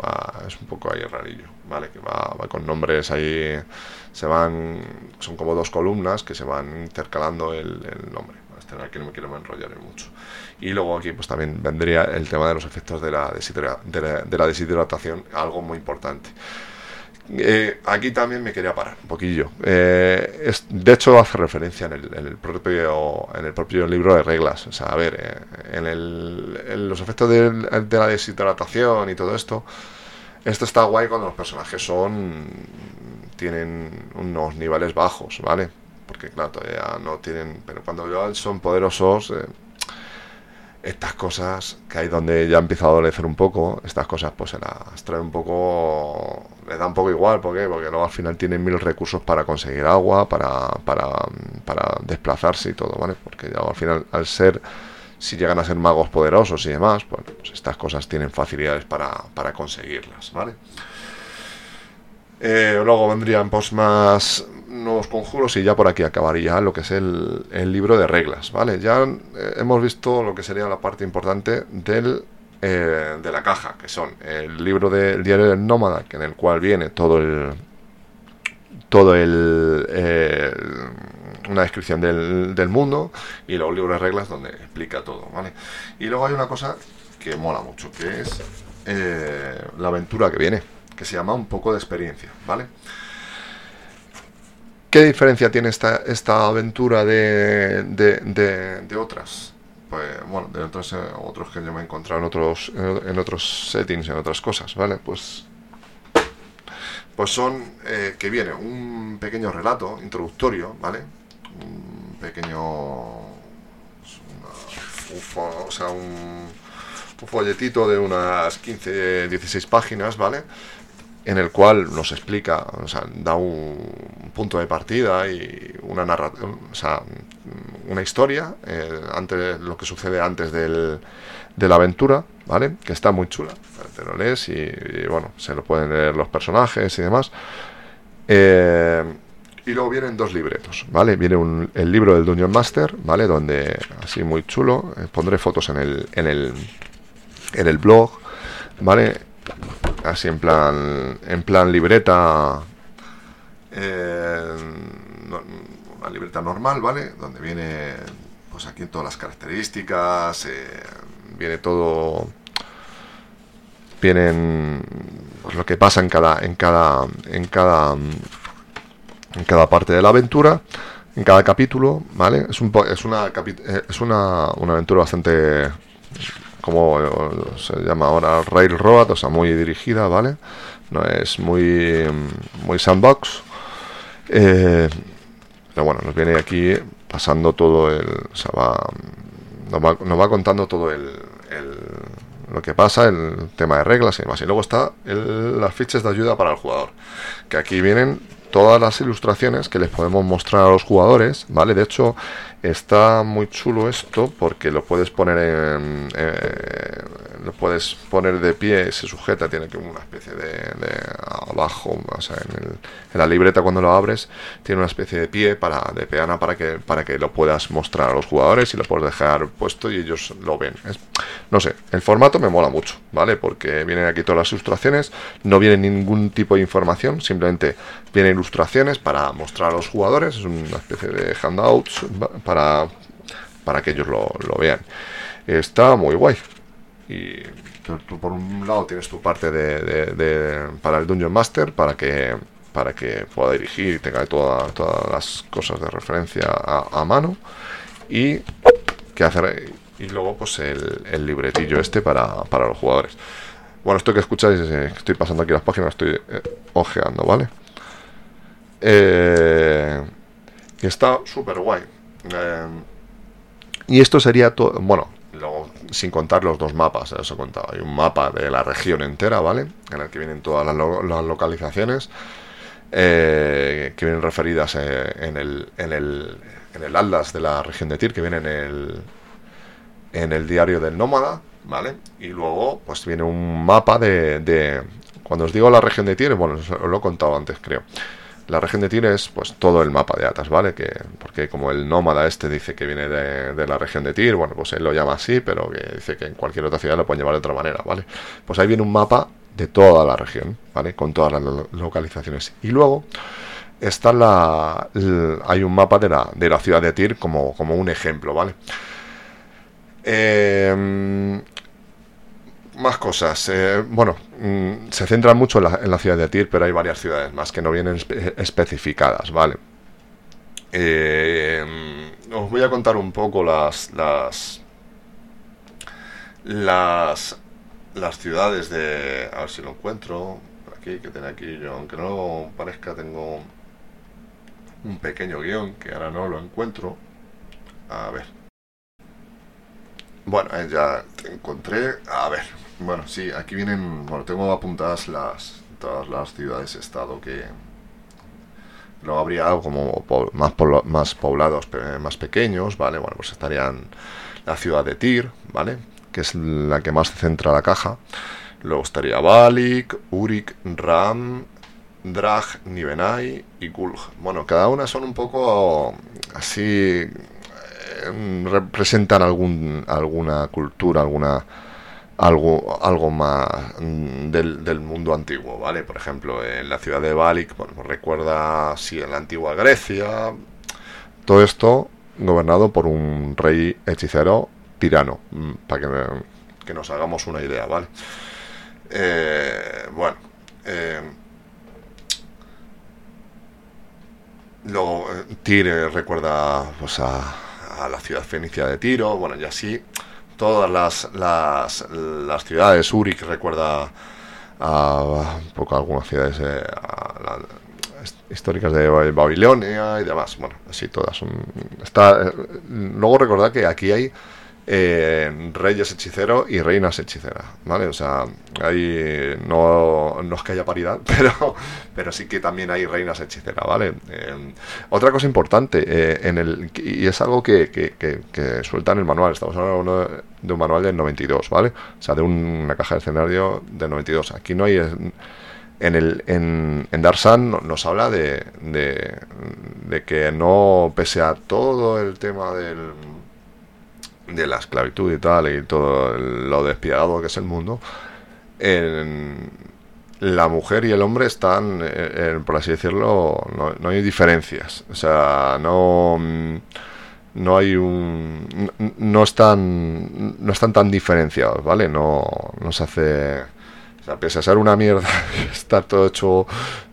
[SPEAKER 2] es un poco ahí rarillo, ¿vale? Que va, con nombres ahí, se van, son como dos columnas que se van intercalando el, nombre. Este no me quiero enrollar mucho. Y luego aquí pues también vendría el tema de los efectos de la, de la deshidratación, algo muy importante. Eh, aquí también me quería parar un poquillo. Eh, es, de hecho, hace referencia en el, propio, en el propio libro de reglas. O sea, a ver, eh, en, el, los efectos de, la deshidratación y todo esto, esto está guay cuando los personajes son tienen unos niveles bajos, ¿vale? Porque claro, todavía no tienen... Pero cuando son poderosos estas cosas, que hay donde ya empieza a adolecer un poco, estas cosas pues se las trae un poco, le da un poco igual, ¿por qué? Porque luego al final tienen mil recursos para conseguir agua, para, para, para desplazarse y todo, ¿vale? Porque ya al final, al ser, si llegan a ser magos poderosos y demás, pues, pues estas cosas tienen facilidades para, para conseguirlas, ¿vale? Eh, luego vendrían pues más nuevos conjuros y ya por aquí acabaría lo que es el, libro de reglas, ¿vale? Ya eh, hemos visto lo que sería la parte importante del, eh, de la caja, que son el libro del diario del nómada, que en el cual viene todo el todo el, una descripción del, del, mundo y luego el libro de reglas donde explica todo, ¿vale? Y luego hay una cosa que mola mucho, que es eh, la aventura que viene, que se llama un poco de experiencia, ¿vale? ¿Qué diferencia tiene esta, esta aventura de, de, otras? Pues bueno, de otros, eh, otros que yo me he encontrado en otros, en otros settings, en otras cosas, ¿vale? Pues, pues son eh, que viene un pequeño relato introductorio, ¿vale? Un pequeño... o sea, un, un folletito de unas 15, 16 páginas, ¿vale? En el cual nos explica, o sea, da un punto de partida y una narración, o sea, una historia, eh, antes, lo que sucede antes del, de la aventura, ¿vale? Que está muy chula, te lo lees y, bueno, se lo pueden leer los personajes y demás. Eh, y luego vienen dos libretos, ¿vale? Viene un, el libro del Dungeon Master, ¿vale? Donde, así muy chulo, eh, pondré fotos en el, en el, en el blog, ¿vale? Así en plan en plan libreta eh, una libreta normal vale donde viene pues aquí todas las características eh, viene todo vienen pues, lo que pasa en cada en cada en cada en cada parte de la aventura en cada capítulo vale es un es una eh, es una, una aventura bastante como se llama ahora Railroad, o sea, muy dirigida, ¿vale? No es muy, muy sandbox. Eh, pero bueno, nos viene aquí pasando todo el. O sea, va, nos, va, nos va contando todo el, el, lo que pasa, el tema de reglas y demás. Y luego está el, las fichas de ayuda para el jugador. Que aquí vienen todas las ilustraciones que les podemos mostrar a los jugadores, ¿vale? De hecho, está muy chulo esto porque lo puedes poner en... Eh, lo puedes poner de pie, se sujeta, tiene como una especie de, abajo, o sea, en, la libreta cuando lo abres, tiene una especie de pie para, de peana para que, para que lo puedas mostrar a los jugadores y lo puedes dejar puesto y ellos lo ven. no sé, el formato me mola mucho, ¿vale? Porque vienen aquí todas las ilustraciones, no viene ningún tipo de información, simplemente vienen ilustraciones para mostrar a los jugadores, es una especie de handouts para, para que ellos lo, lo vean. Está muy guay. Y tú, por un lado tienes tu parte de, para el Dungeon Master, para que para que pueda dirigir y tenga todas las cosas de referencia a, mano. y que hacer y luego pues el, libretillo este para, para, los jugadores. Bueno, esto que escucháis, eh, estoy pasando aquí las páginas, estoy eh, ojeando, ¿vale? Eh, está súper guay. y esto sería todo, bueno, luego sin contar los dos mapas, eso he contado. Hay un mapa de la región entera, ¿vale? En el que vienen todas las, localizaciones que vienen referidas en el, en, el, en el Atlas de la región de Tir, que viene en el, en el diario del nómada, ¿vale? Y luego, pues viene un mapa de, cuando os digo la región de Tyr, bueno, os lo he contado antes, creo. La región de Tyr es pues todo el mapa de Atas, ¿vale? Que, porque como el nómada este dice que viene de, la región de Tyr, bueno, pues él lo llama así, pero que dice que en cualquier otra ciudad lo pueden llevar de otra manera, ¿vale? Pues ahí viene un mapa de toda la región, ¿vale? Con todas las localizaciones. Y luego está la, hay un mapa de la, de la ciudad de Tyr como, como un ejemplo, ¿vale? Eh, más cosas. Eh, bueno, mm, se centra mucho en la, ciudad de Tir, pero hay varias ciudades más que no vienen especificadas, ¿vale? Eh, os voy a contar un poco las, las, las, las ciudades de... A ver si lo encuentro. Por aquí, que tiene aquí yo. Aunque no parezca, tengo un pequeño guion que ahora no lo encuentro. A ver. Bueno, eh, ya te encontré. A ver, bueno, sí, aquí vienen. Bueno, tengo apuntadas las todas las ciudades-estado que. Luego habría como más, más poblados, más pequeños, ¿vale? Bueno, pues estarían la ciudad de Tir, ¿vale? Que es la que más se centra la caja. Luego estaría Balik, Urik, Ram, Drag, Nivenai y Gulg. Bueno, cada una son un poco así Em, representan algún, alguna cultura, alguna algo, algo más mm, del, mundo antiguo, ¿vale? Por ejemplo, en la ciudad de Balik, bueno, recuerda si en la antigua Grecia, todo esto gobernado por un rey hechicero tirano, mm, para que, nos hagamos una idea, ¿vale? Eh, bueno, eh, luego eh, Tire recuerda pues a a la ciudad fenicia de Tiro, bueno, y así todas las, las, ciudades, Uric recuerda a, un poco algunas ciudades eh, históricas de Babilonia y demás, bueno, así todas. Está, eh, luego recordad que aquí hay eh, reyes hechicero y reinas hechicera, ¿vale? O sea, hay, no, no es que haya paridad, pero, pero sí que también hay reinas hechiceras, ¿vale? Eh, otra cosa importante, eh, en el, y es algo que, que, que, suelta en el manual, estamos hablando de un manual del 92, ¿vale? O sea, de una caja de escenario del 92. Aquí no hay... En, el, en, en nos habla de, de que no, pese a todo el tema del de la esclavitud y tal, y todo lo despiadado que es el mundo, la mujer y el hombre están, por así decirlo, no, hay diferencias. O sea, no, no hay un. No, están, no están tan diferenciados, ¿vale? No, no se hace. O sea, pese a ser una mierda, estar todo hecho,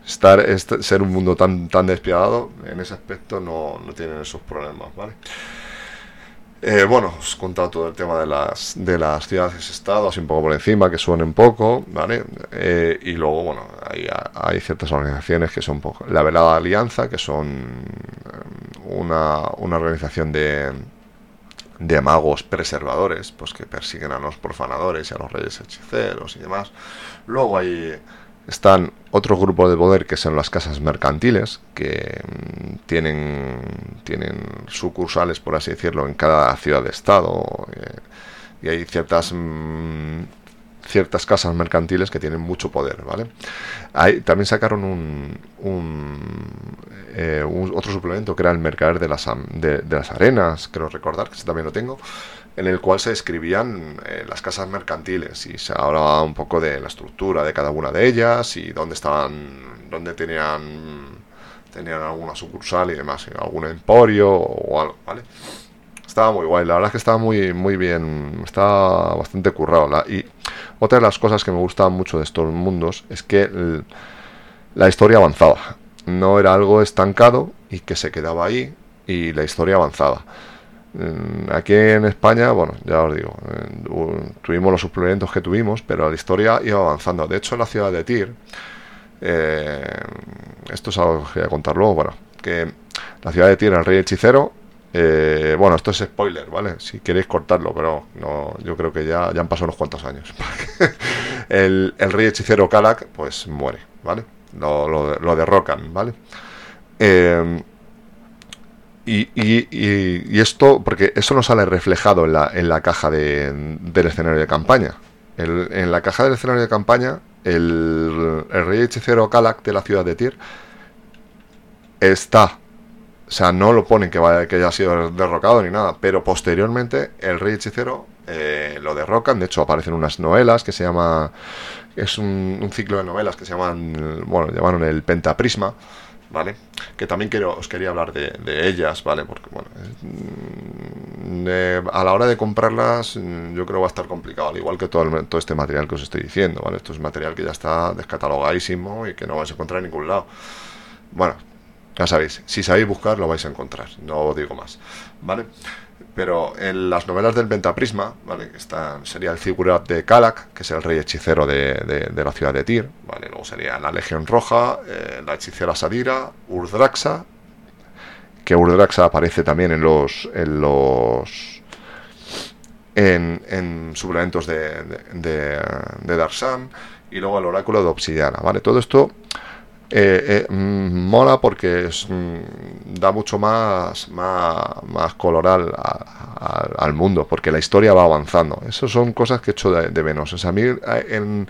[SPEAKER 2] estar, ser un mundo tan, tan despiadado, en ese aspecto no, no tienen esos problemas, ¿vale? Eh, bueno, os he contado todo el tema de las, de las ciudades-estado, así un poco por encima, que suenen poco, ¿vale? Eh, y luego, bueno, hay, hay, ciertas organizaciones que son poco. La Velada Alianza, que son eh, una, una organización de, de magos preservadores, pues que persiguen a los profanadores y a los reyes hechiceros y demás. Luego hay están otros grupos de poder que son las casas mercantiles, que mm, tienen, tienen sucursales, por así decirlo, en cada ciudad de estado. Eh, y hay ciertas mm, ciertas casas mercantiles que tienen mucho poder, ¿vale? también sacaron un, eh, un, otro suplemento que era el mercader de las, de, de las arenas, creo recordar, que también lo tengo, en el cual se describían eh, las casas mercantiles y se hablaba un poco de la estructura de cada una de ellas y dónde estaban, dónde tenían, tenían alguna sucursal y demás, algún emporio o algo, ¿vale? Estaba muy guay, la verdad es que estaba muy, muy bien, estaba bastante currado. y otra de las cosas que me gustaban mucho de estos mundos es que la historia avanzaba. No era algo estancado y que se quedaba ahí y la historia avanzaba. Aquí en España, bueno, ya os digo, tuvimos los suplementos que tuvimos, pero la historia iba avanzando. De hecho, la ciudad de Tir, eh, esto es algo que voy a contar luego, bueno, que la ciudad de Tir, el rey hechicero, eh, bueno, esto es spoiler, ¿vale? Si queréis cortarlo, pero no, yo creo que ya, ya han pasado unos cuantos años. el, el, rey hechicero Kalak, pues muere, ¿vale? Lo, lo, derrocan, ¿vale? Eh, y, y, esto, porque eso no sale reflejado en la, en la caja de, del escenario de campaña. en la caja del escenario de campaña, el, rey hechicero Kalak de la ciudad de Tyr está o sea, no lo ponen que haya sido derrocado ni nada, pero posteriormente el rey hechicero eh, lo derrocan. De hecho, aparecen unas novelas que se llama. Es un, ciclo de novelas que se llaman. Bueno, llamaron el Pentaprisma, ¿vale? Que también quiero, os quería hablar de, ellas, ¿vale? Porque, bueno. Mm, a la hora de comprarlas, mm, yo creo va a estar complicado, al igual que todo, todo este material que os estoy diciendo, ¿vale? Esto es material que ya está descatalogadísimo y que no vais a encontrar en ningún lado. Bueno, ya sabéis, si sabéis buscar lo vais a encontrar, no os digo más, ¿vale? Pero en las novelas del Pentaprisma, ¿vale? Está, sería el figurat de Kalak, que es el rey hechicero de, la ciudad de Tyr, ¿vale? Luego sería la Legión Roja, eh, la hechicera Sadira, Urdraxa, que Urdraxa aparece también en los... En los en, en suplementos de, de, de Darsan y luego el oráculo de Obsidiana, ¿vale? Todo esto eh, eh, mm, mola porque mm, da mucho más, más, color al, mundo, porque la historia va avanzando. Esas son cosas que he hecho de, menos. O a mí, eh,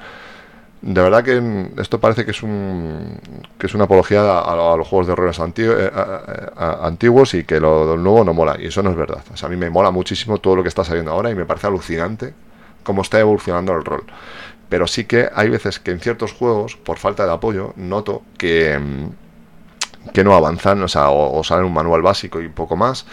[SPEAKER 2] de verdad que esto parece que es, un, que es una apología a, los juegos de roles antiguos y que lo, nuevo no mola. Y eso no es verdad. O sea, a mí me mola muchísimo todo lo que está saliendo ahora y me parece alucinante cómo está evolucionando el rol pero sí que hay veces que en ciertos juegos, por falta de apoyo, noto que, mm, que no avanzan, o sea, o, salen un manual básico y poco más,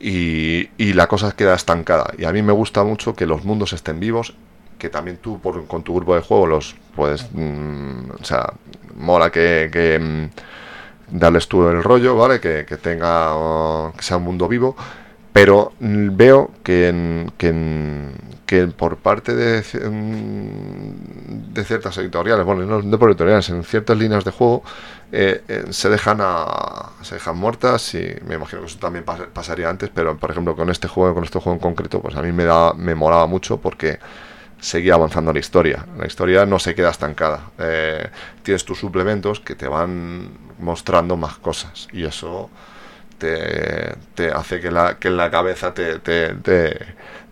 [SPEAKER 2] y, la cosa queda estancada. Y a mí me gusta mucho que los mundos estén vivos, que también tú con tu grupo de juego los puedes, mm, o sea, mola que, que mm, darles tú el rollo, ¿vale? Que, que tenga, que sea un mundo vivo, pero veo que, que, por parte de, de ciertas editoriales, bueno, no, por editoriales, en ciertas líneas de juego, eh, eh, se dejan a, se dejan muertas y me imagino que eso también pasaría antes, pero por ejemplo con este juego, con este juego en concreto, pues a mí me da, me molaba mucho porque seguía avanzando la historia. La historia no se queda estancada. Eh, tienes tus suplementos que te van mostrando más cosas y eso te, hace que, la, que la cabeza te, te,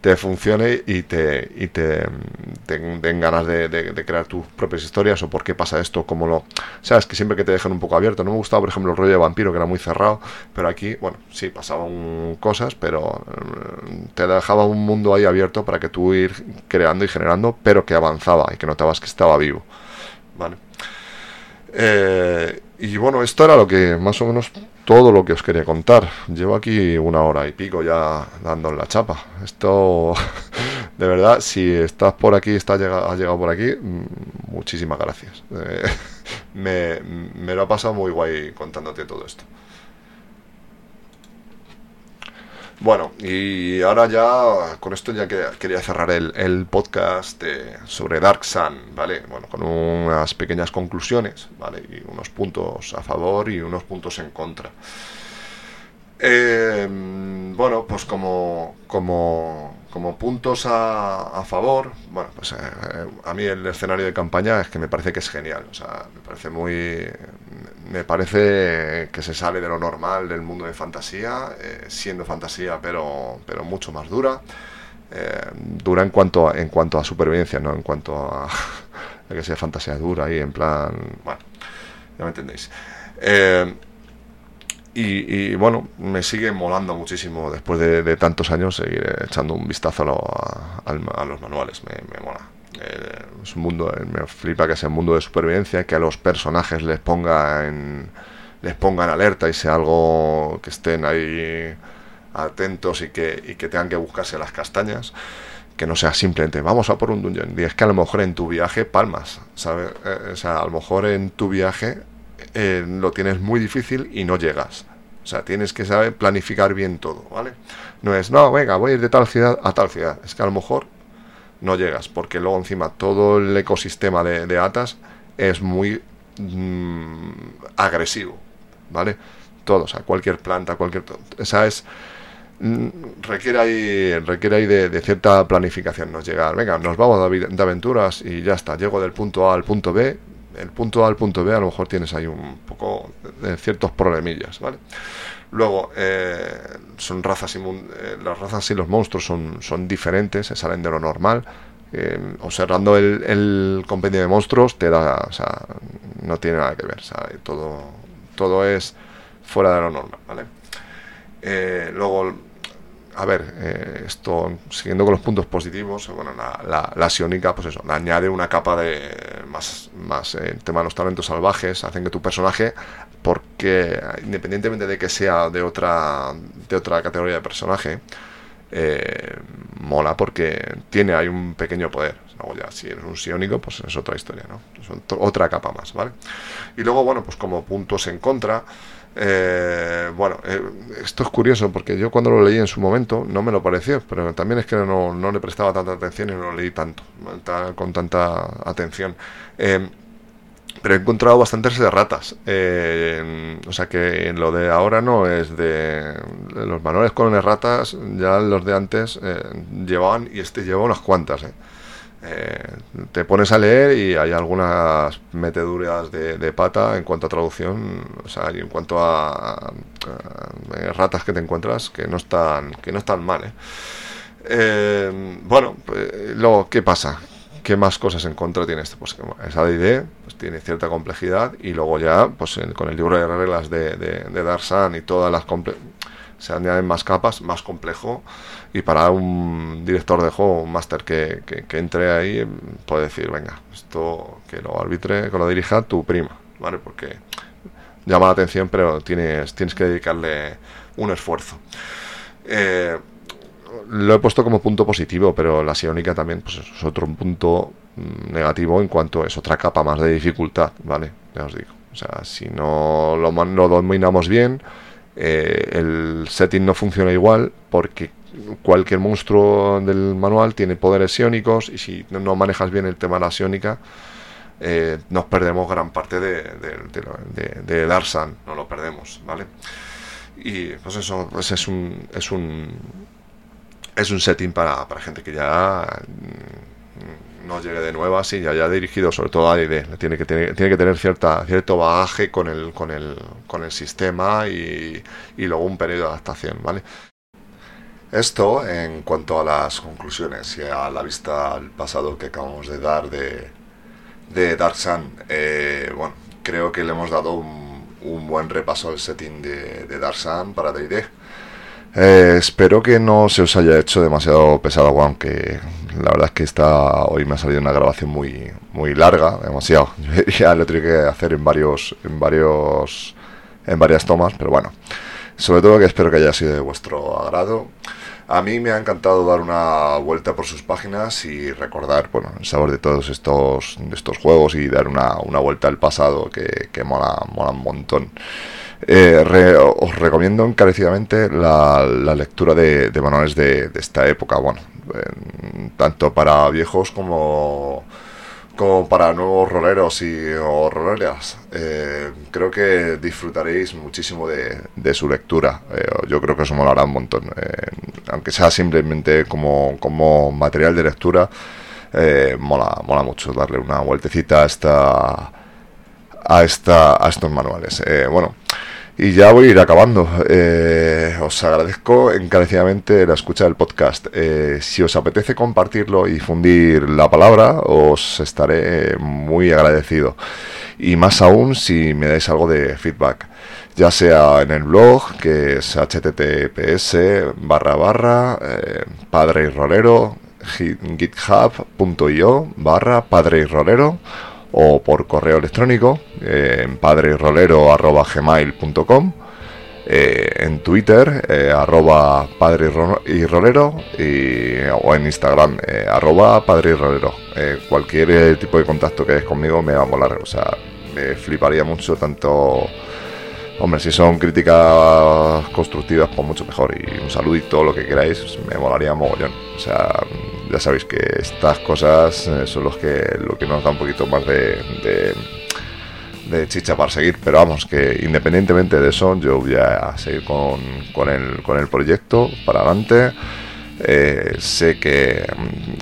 [SPEAKER 2] te, funcione y te, y te, den ganas de, crear tus propias historias o por qué pasa esto, como lo... Sabes que siempre que te dejan un poco abierto, no me gustaba por ejemplo el rollo de vampiro que era muy cerrado, pero aquí, bueno, sí, pasaban cosas, pero eh, te dejaba un mundo ahí abierto para que tú ir creando y generando, pero que avanzaba y que notabas que estaba vivo. Vale. Eh, y bueno, esto era lo que más o menos todo lo que os quería contar. Llevo aquí una hora y pico ya dando en la chapa. Esto, de verdad, si estás por aquí, has llegado por aquí, mm, muchísimas gracias. Eh, me, me lo ha pasado muy guay contándote todo esto. Bueno, y ahora ya, con esto ya que, quería cerrar el, podcast sobre Dark Sun, ¿vale? Bueno, con unas pequeñas conclusiones, ¿vale? Y unos puntos a favor y unos puntos en contra. Eh, bueno, pues como, como, como puntos a, a, favor, bueno, pues eh, a mí el escenario de campaña es que me parece que es genial, o sea, me parece muy... Me parece que se sale de lo normal del mundo de fantasía, eh, siendo fantasía, pero, pero mucho más dura. dura en cuanto, a, en cuanto a supervivencia, no en cuanto a, a que sea fantasía dura y en plan... Bueno, ya me entendéis. Y, bueno, me sigue molando muchísimo después de, tantos años seguir echando un vistazo a, los manuales, me, mola. Eh, es un mundo, eh, me flipa que sea un mundo de supervivencia, que a los personajes les ponga les pongan alerta y sea algo que estén ahí atentos y que, tengan que buscarse las castañas que no sea simplemente vamos a por un dungeon y es que a lo mejor en tu viaje palmas ¿sabes? Eh, o sea a lo mejor en tu viaje lo tienes muy difícil y no llegas. O sea, tienes que saber planificar bien todo, ¿vale? No es, no, venga, voy a ir de tal ciudad a tal ciudad. Es que a lo mejor no llegas, porque luego encima todo el ecosistema de, ATAS es muy mm, agresivo, ¿vale? Todo, o sea, cualquier planta, cualquier... O sea, es mm, requiere ahí, requiere ahí de, cierta planificación. Nos llegar, venga, nos vamos de, aventuras y ya está. Llego del punto A al punto B. El punto A al punto B a lo mejor tienes ahí un poco de ciertos problemillas, ¿vale? Luego, eh, son razas eh, las razas y los monstruos son, son diferentes, salen de lo normal. Eh, observando el, compendio de monstruos te da, o sea, no tiene nada que ver, todo, todo es fuera de lo normal, ¿vale? luego, a ver, esto, siguiendo con los puntos positivos, bueno, la, la, sionica, pues eso, añade una capa de más, más el tema de los talentos salvajes, hacen que tu personaje porque independientemente de que sea de otra, de otra categoría de personaje, eh, mola porque tiene ahí un pequeño poder. Luego ya, si eres un siónico, pues es otra historia, ¿no? Es otra capa más, ¿vale? Y luego, bueno, pues como puntos en contra, eh, bueno, eh, esto es curioso porque yo cuando lo leí en su momento no me lo pareció, pero también es que no, no le prestaba tanta atención y no lo leí tanto, con tanta atención. Pero he encontrado bastantes de ratas. Eh, o sea que lo de ahora no es de. Los manuales con ratas, ya los de antes eh, llevaban, y este lleva unas cuantas. Eh. te pones a leer y hay algunas meteduras de, pata en cuanto a traducción, o sea, y en cuanto a, ratas que te encuentras que no están, que no están mal. bueno, pues, luego, ¿qué pasa? ¿Qué más cosas en contra tiene este? Pues esa idea pues, tiene cierta complejidad y luego ya, pues con el libro de reglas de, de, Darsan y todas las se añaden más capas, más complejo y para un director de juego, un máster que, que, entre ahí, puede decir, venga, esto que lo arbitre, que lo dirija tu prima, ¿vale? Porque llama la atención, pero tienes, tienes que dedicarle un esfuerzo. Eh, lo he puesto como punto positivo, pero la Sionica también pues es otro punto mm, negativo en cuanto es otra capa más de dificultad, ¿vale? Ya os digo. O sea, si no lo, dominamos bien, eh, el setting no funciona igual porque cualquier monstruo del manual tiene poderes sionicos y si no manejas bien el tema de la sionica, eh, nos perdemos gran parte de, de, de, Darsan, no lo perdemos, ¿vale? Y pues eso, pues es un, es un es un setting para, para gente que ya mm, no llegue de nuevas y ya haya dirigido sobre todo a D&D. Tiene que tener, tiene que tener cierta, cierto bagaje con el, con el, con el sistema y, y luego un periodo de adaptación, ¿vale? Esto en cuanto a las conclusiones y a la vista al pasado que acabamos de dar de, de Dark Sun. Eh, bueno, creo que le hemos dado un, un buen repaso al setting de, de Dark Sun para D&D eh, espero que no se os haya hecho demasiado pesado, aunque la verdad es que esta, hoy me ha salido una grabación muy, muy larga, demasiado. ya lo tengo que hacer en varios, en varios, en varias tomas, pero bueno. Sobre todo que espero que haya sido de vuestro agrado. A mí me ha encantado dar una vuelta por sus páginas y recordar bueno, el sabor de todos estos, de estos juegos y dar una, una vuelta al pasado que, que mola, mola un montón. Eh, os recomiendo encarecidamente la, lectura de, manuales de, esta época, bueno, tanto para viejos como, como para nuevos roleros y o. Eh, creo que disfrutaréis muchísimo de, su lectura. Eh, yo creo que os molará un montón. aunque sea simplemente como, como material de lectura, mola, mola mucho darle una vueltecita a esta a esta a estos manuales. bueno, y ya voy a ir acabando. Eh, os agradezco encarecidamente la escucha del podcast. Eh, si os apetece compartirlo y difundir la palabra, os estaré muy agradecido. Y más aún si me dais algo de feedback. Ya sea en el blog, que es https barra barra eh, padre y rolero, github.io barra padre y rolero o por correo electrónico eh, en padrerolero.gmail.com eh, en Twitter eh, arroba padre y rolero y, o en Instagram eh, arroba padre y rolero cualquier tipo de contacto que es conmigo me va a molar o sea me fliparía mucho tanto Hombre, si son críticas constructivas, pues mucho mejor. Y un saludito, lo que queráis, me molaría mogollón. O sea, ya sabéis que estas cosas eh, son los que, lo que nos da un poquito más de chicha para seguir. Pero vamos, que independientemente de eso, yo voy a seguir con, con, el, con el proyecto para adelante. Eh, sé que,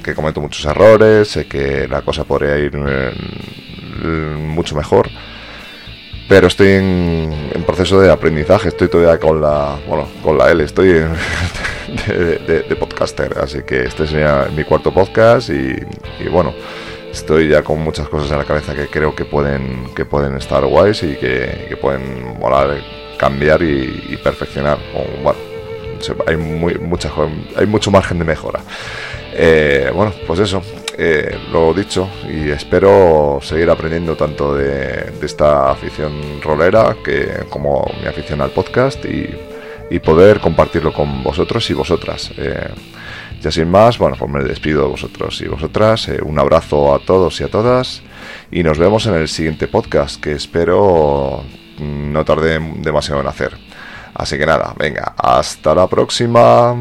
[SPEAKER 2] que, cometo muchos errores, sé que la cosa podría ir eh, mucho mejor pero estoy en, proceso de aprendizaje, estoy todavía con la, bueno, con la L, estoy de, podcaster, así que este sería mi cuarto podcast y, bueno, estoy ya con muchas cosas en la cabeza que creo que pueden, que pueden estar guays y que, que pueden molar, cambiar y, perfeccionar. Bueno, hay, muy, mucha, hay mucho margen de mejora. Eh, bueno, pues eso, eh, lo dicho, y espero seguir aprendiendo tanto de, esta afición rolera que como mi afición al podcast y, y poder compartirlo con vosotros y vosotras. Eh, ya sin más, bueno, pues me despido de vosotros y vosotras. Eh, un abrazo a todos y a todas y nos vemos en el siguiente podcast que espero no tarde demasiado en hacer. Así que nada, venga, hasta la próxima.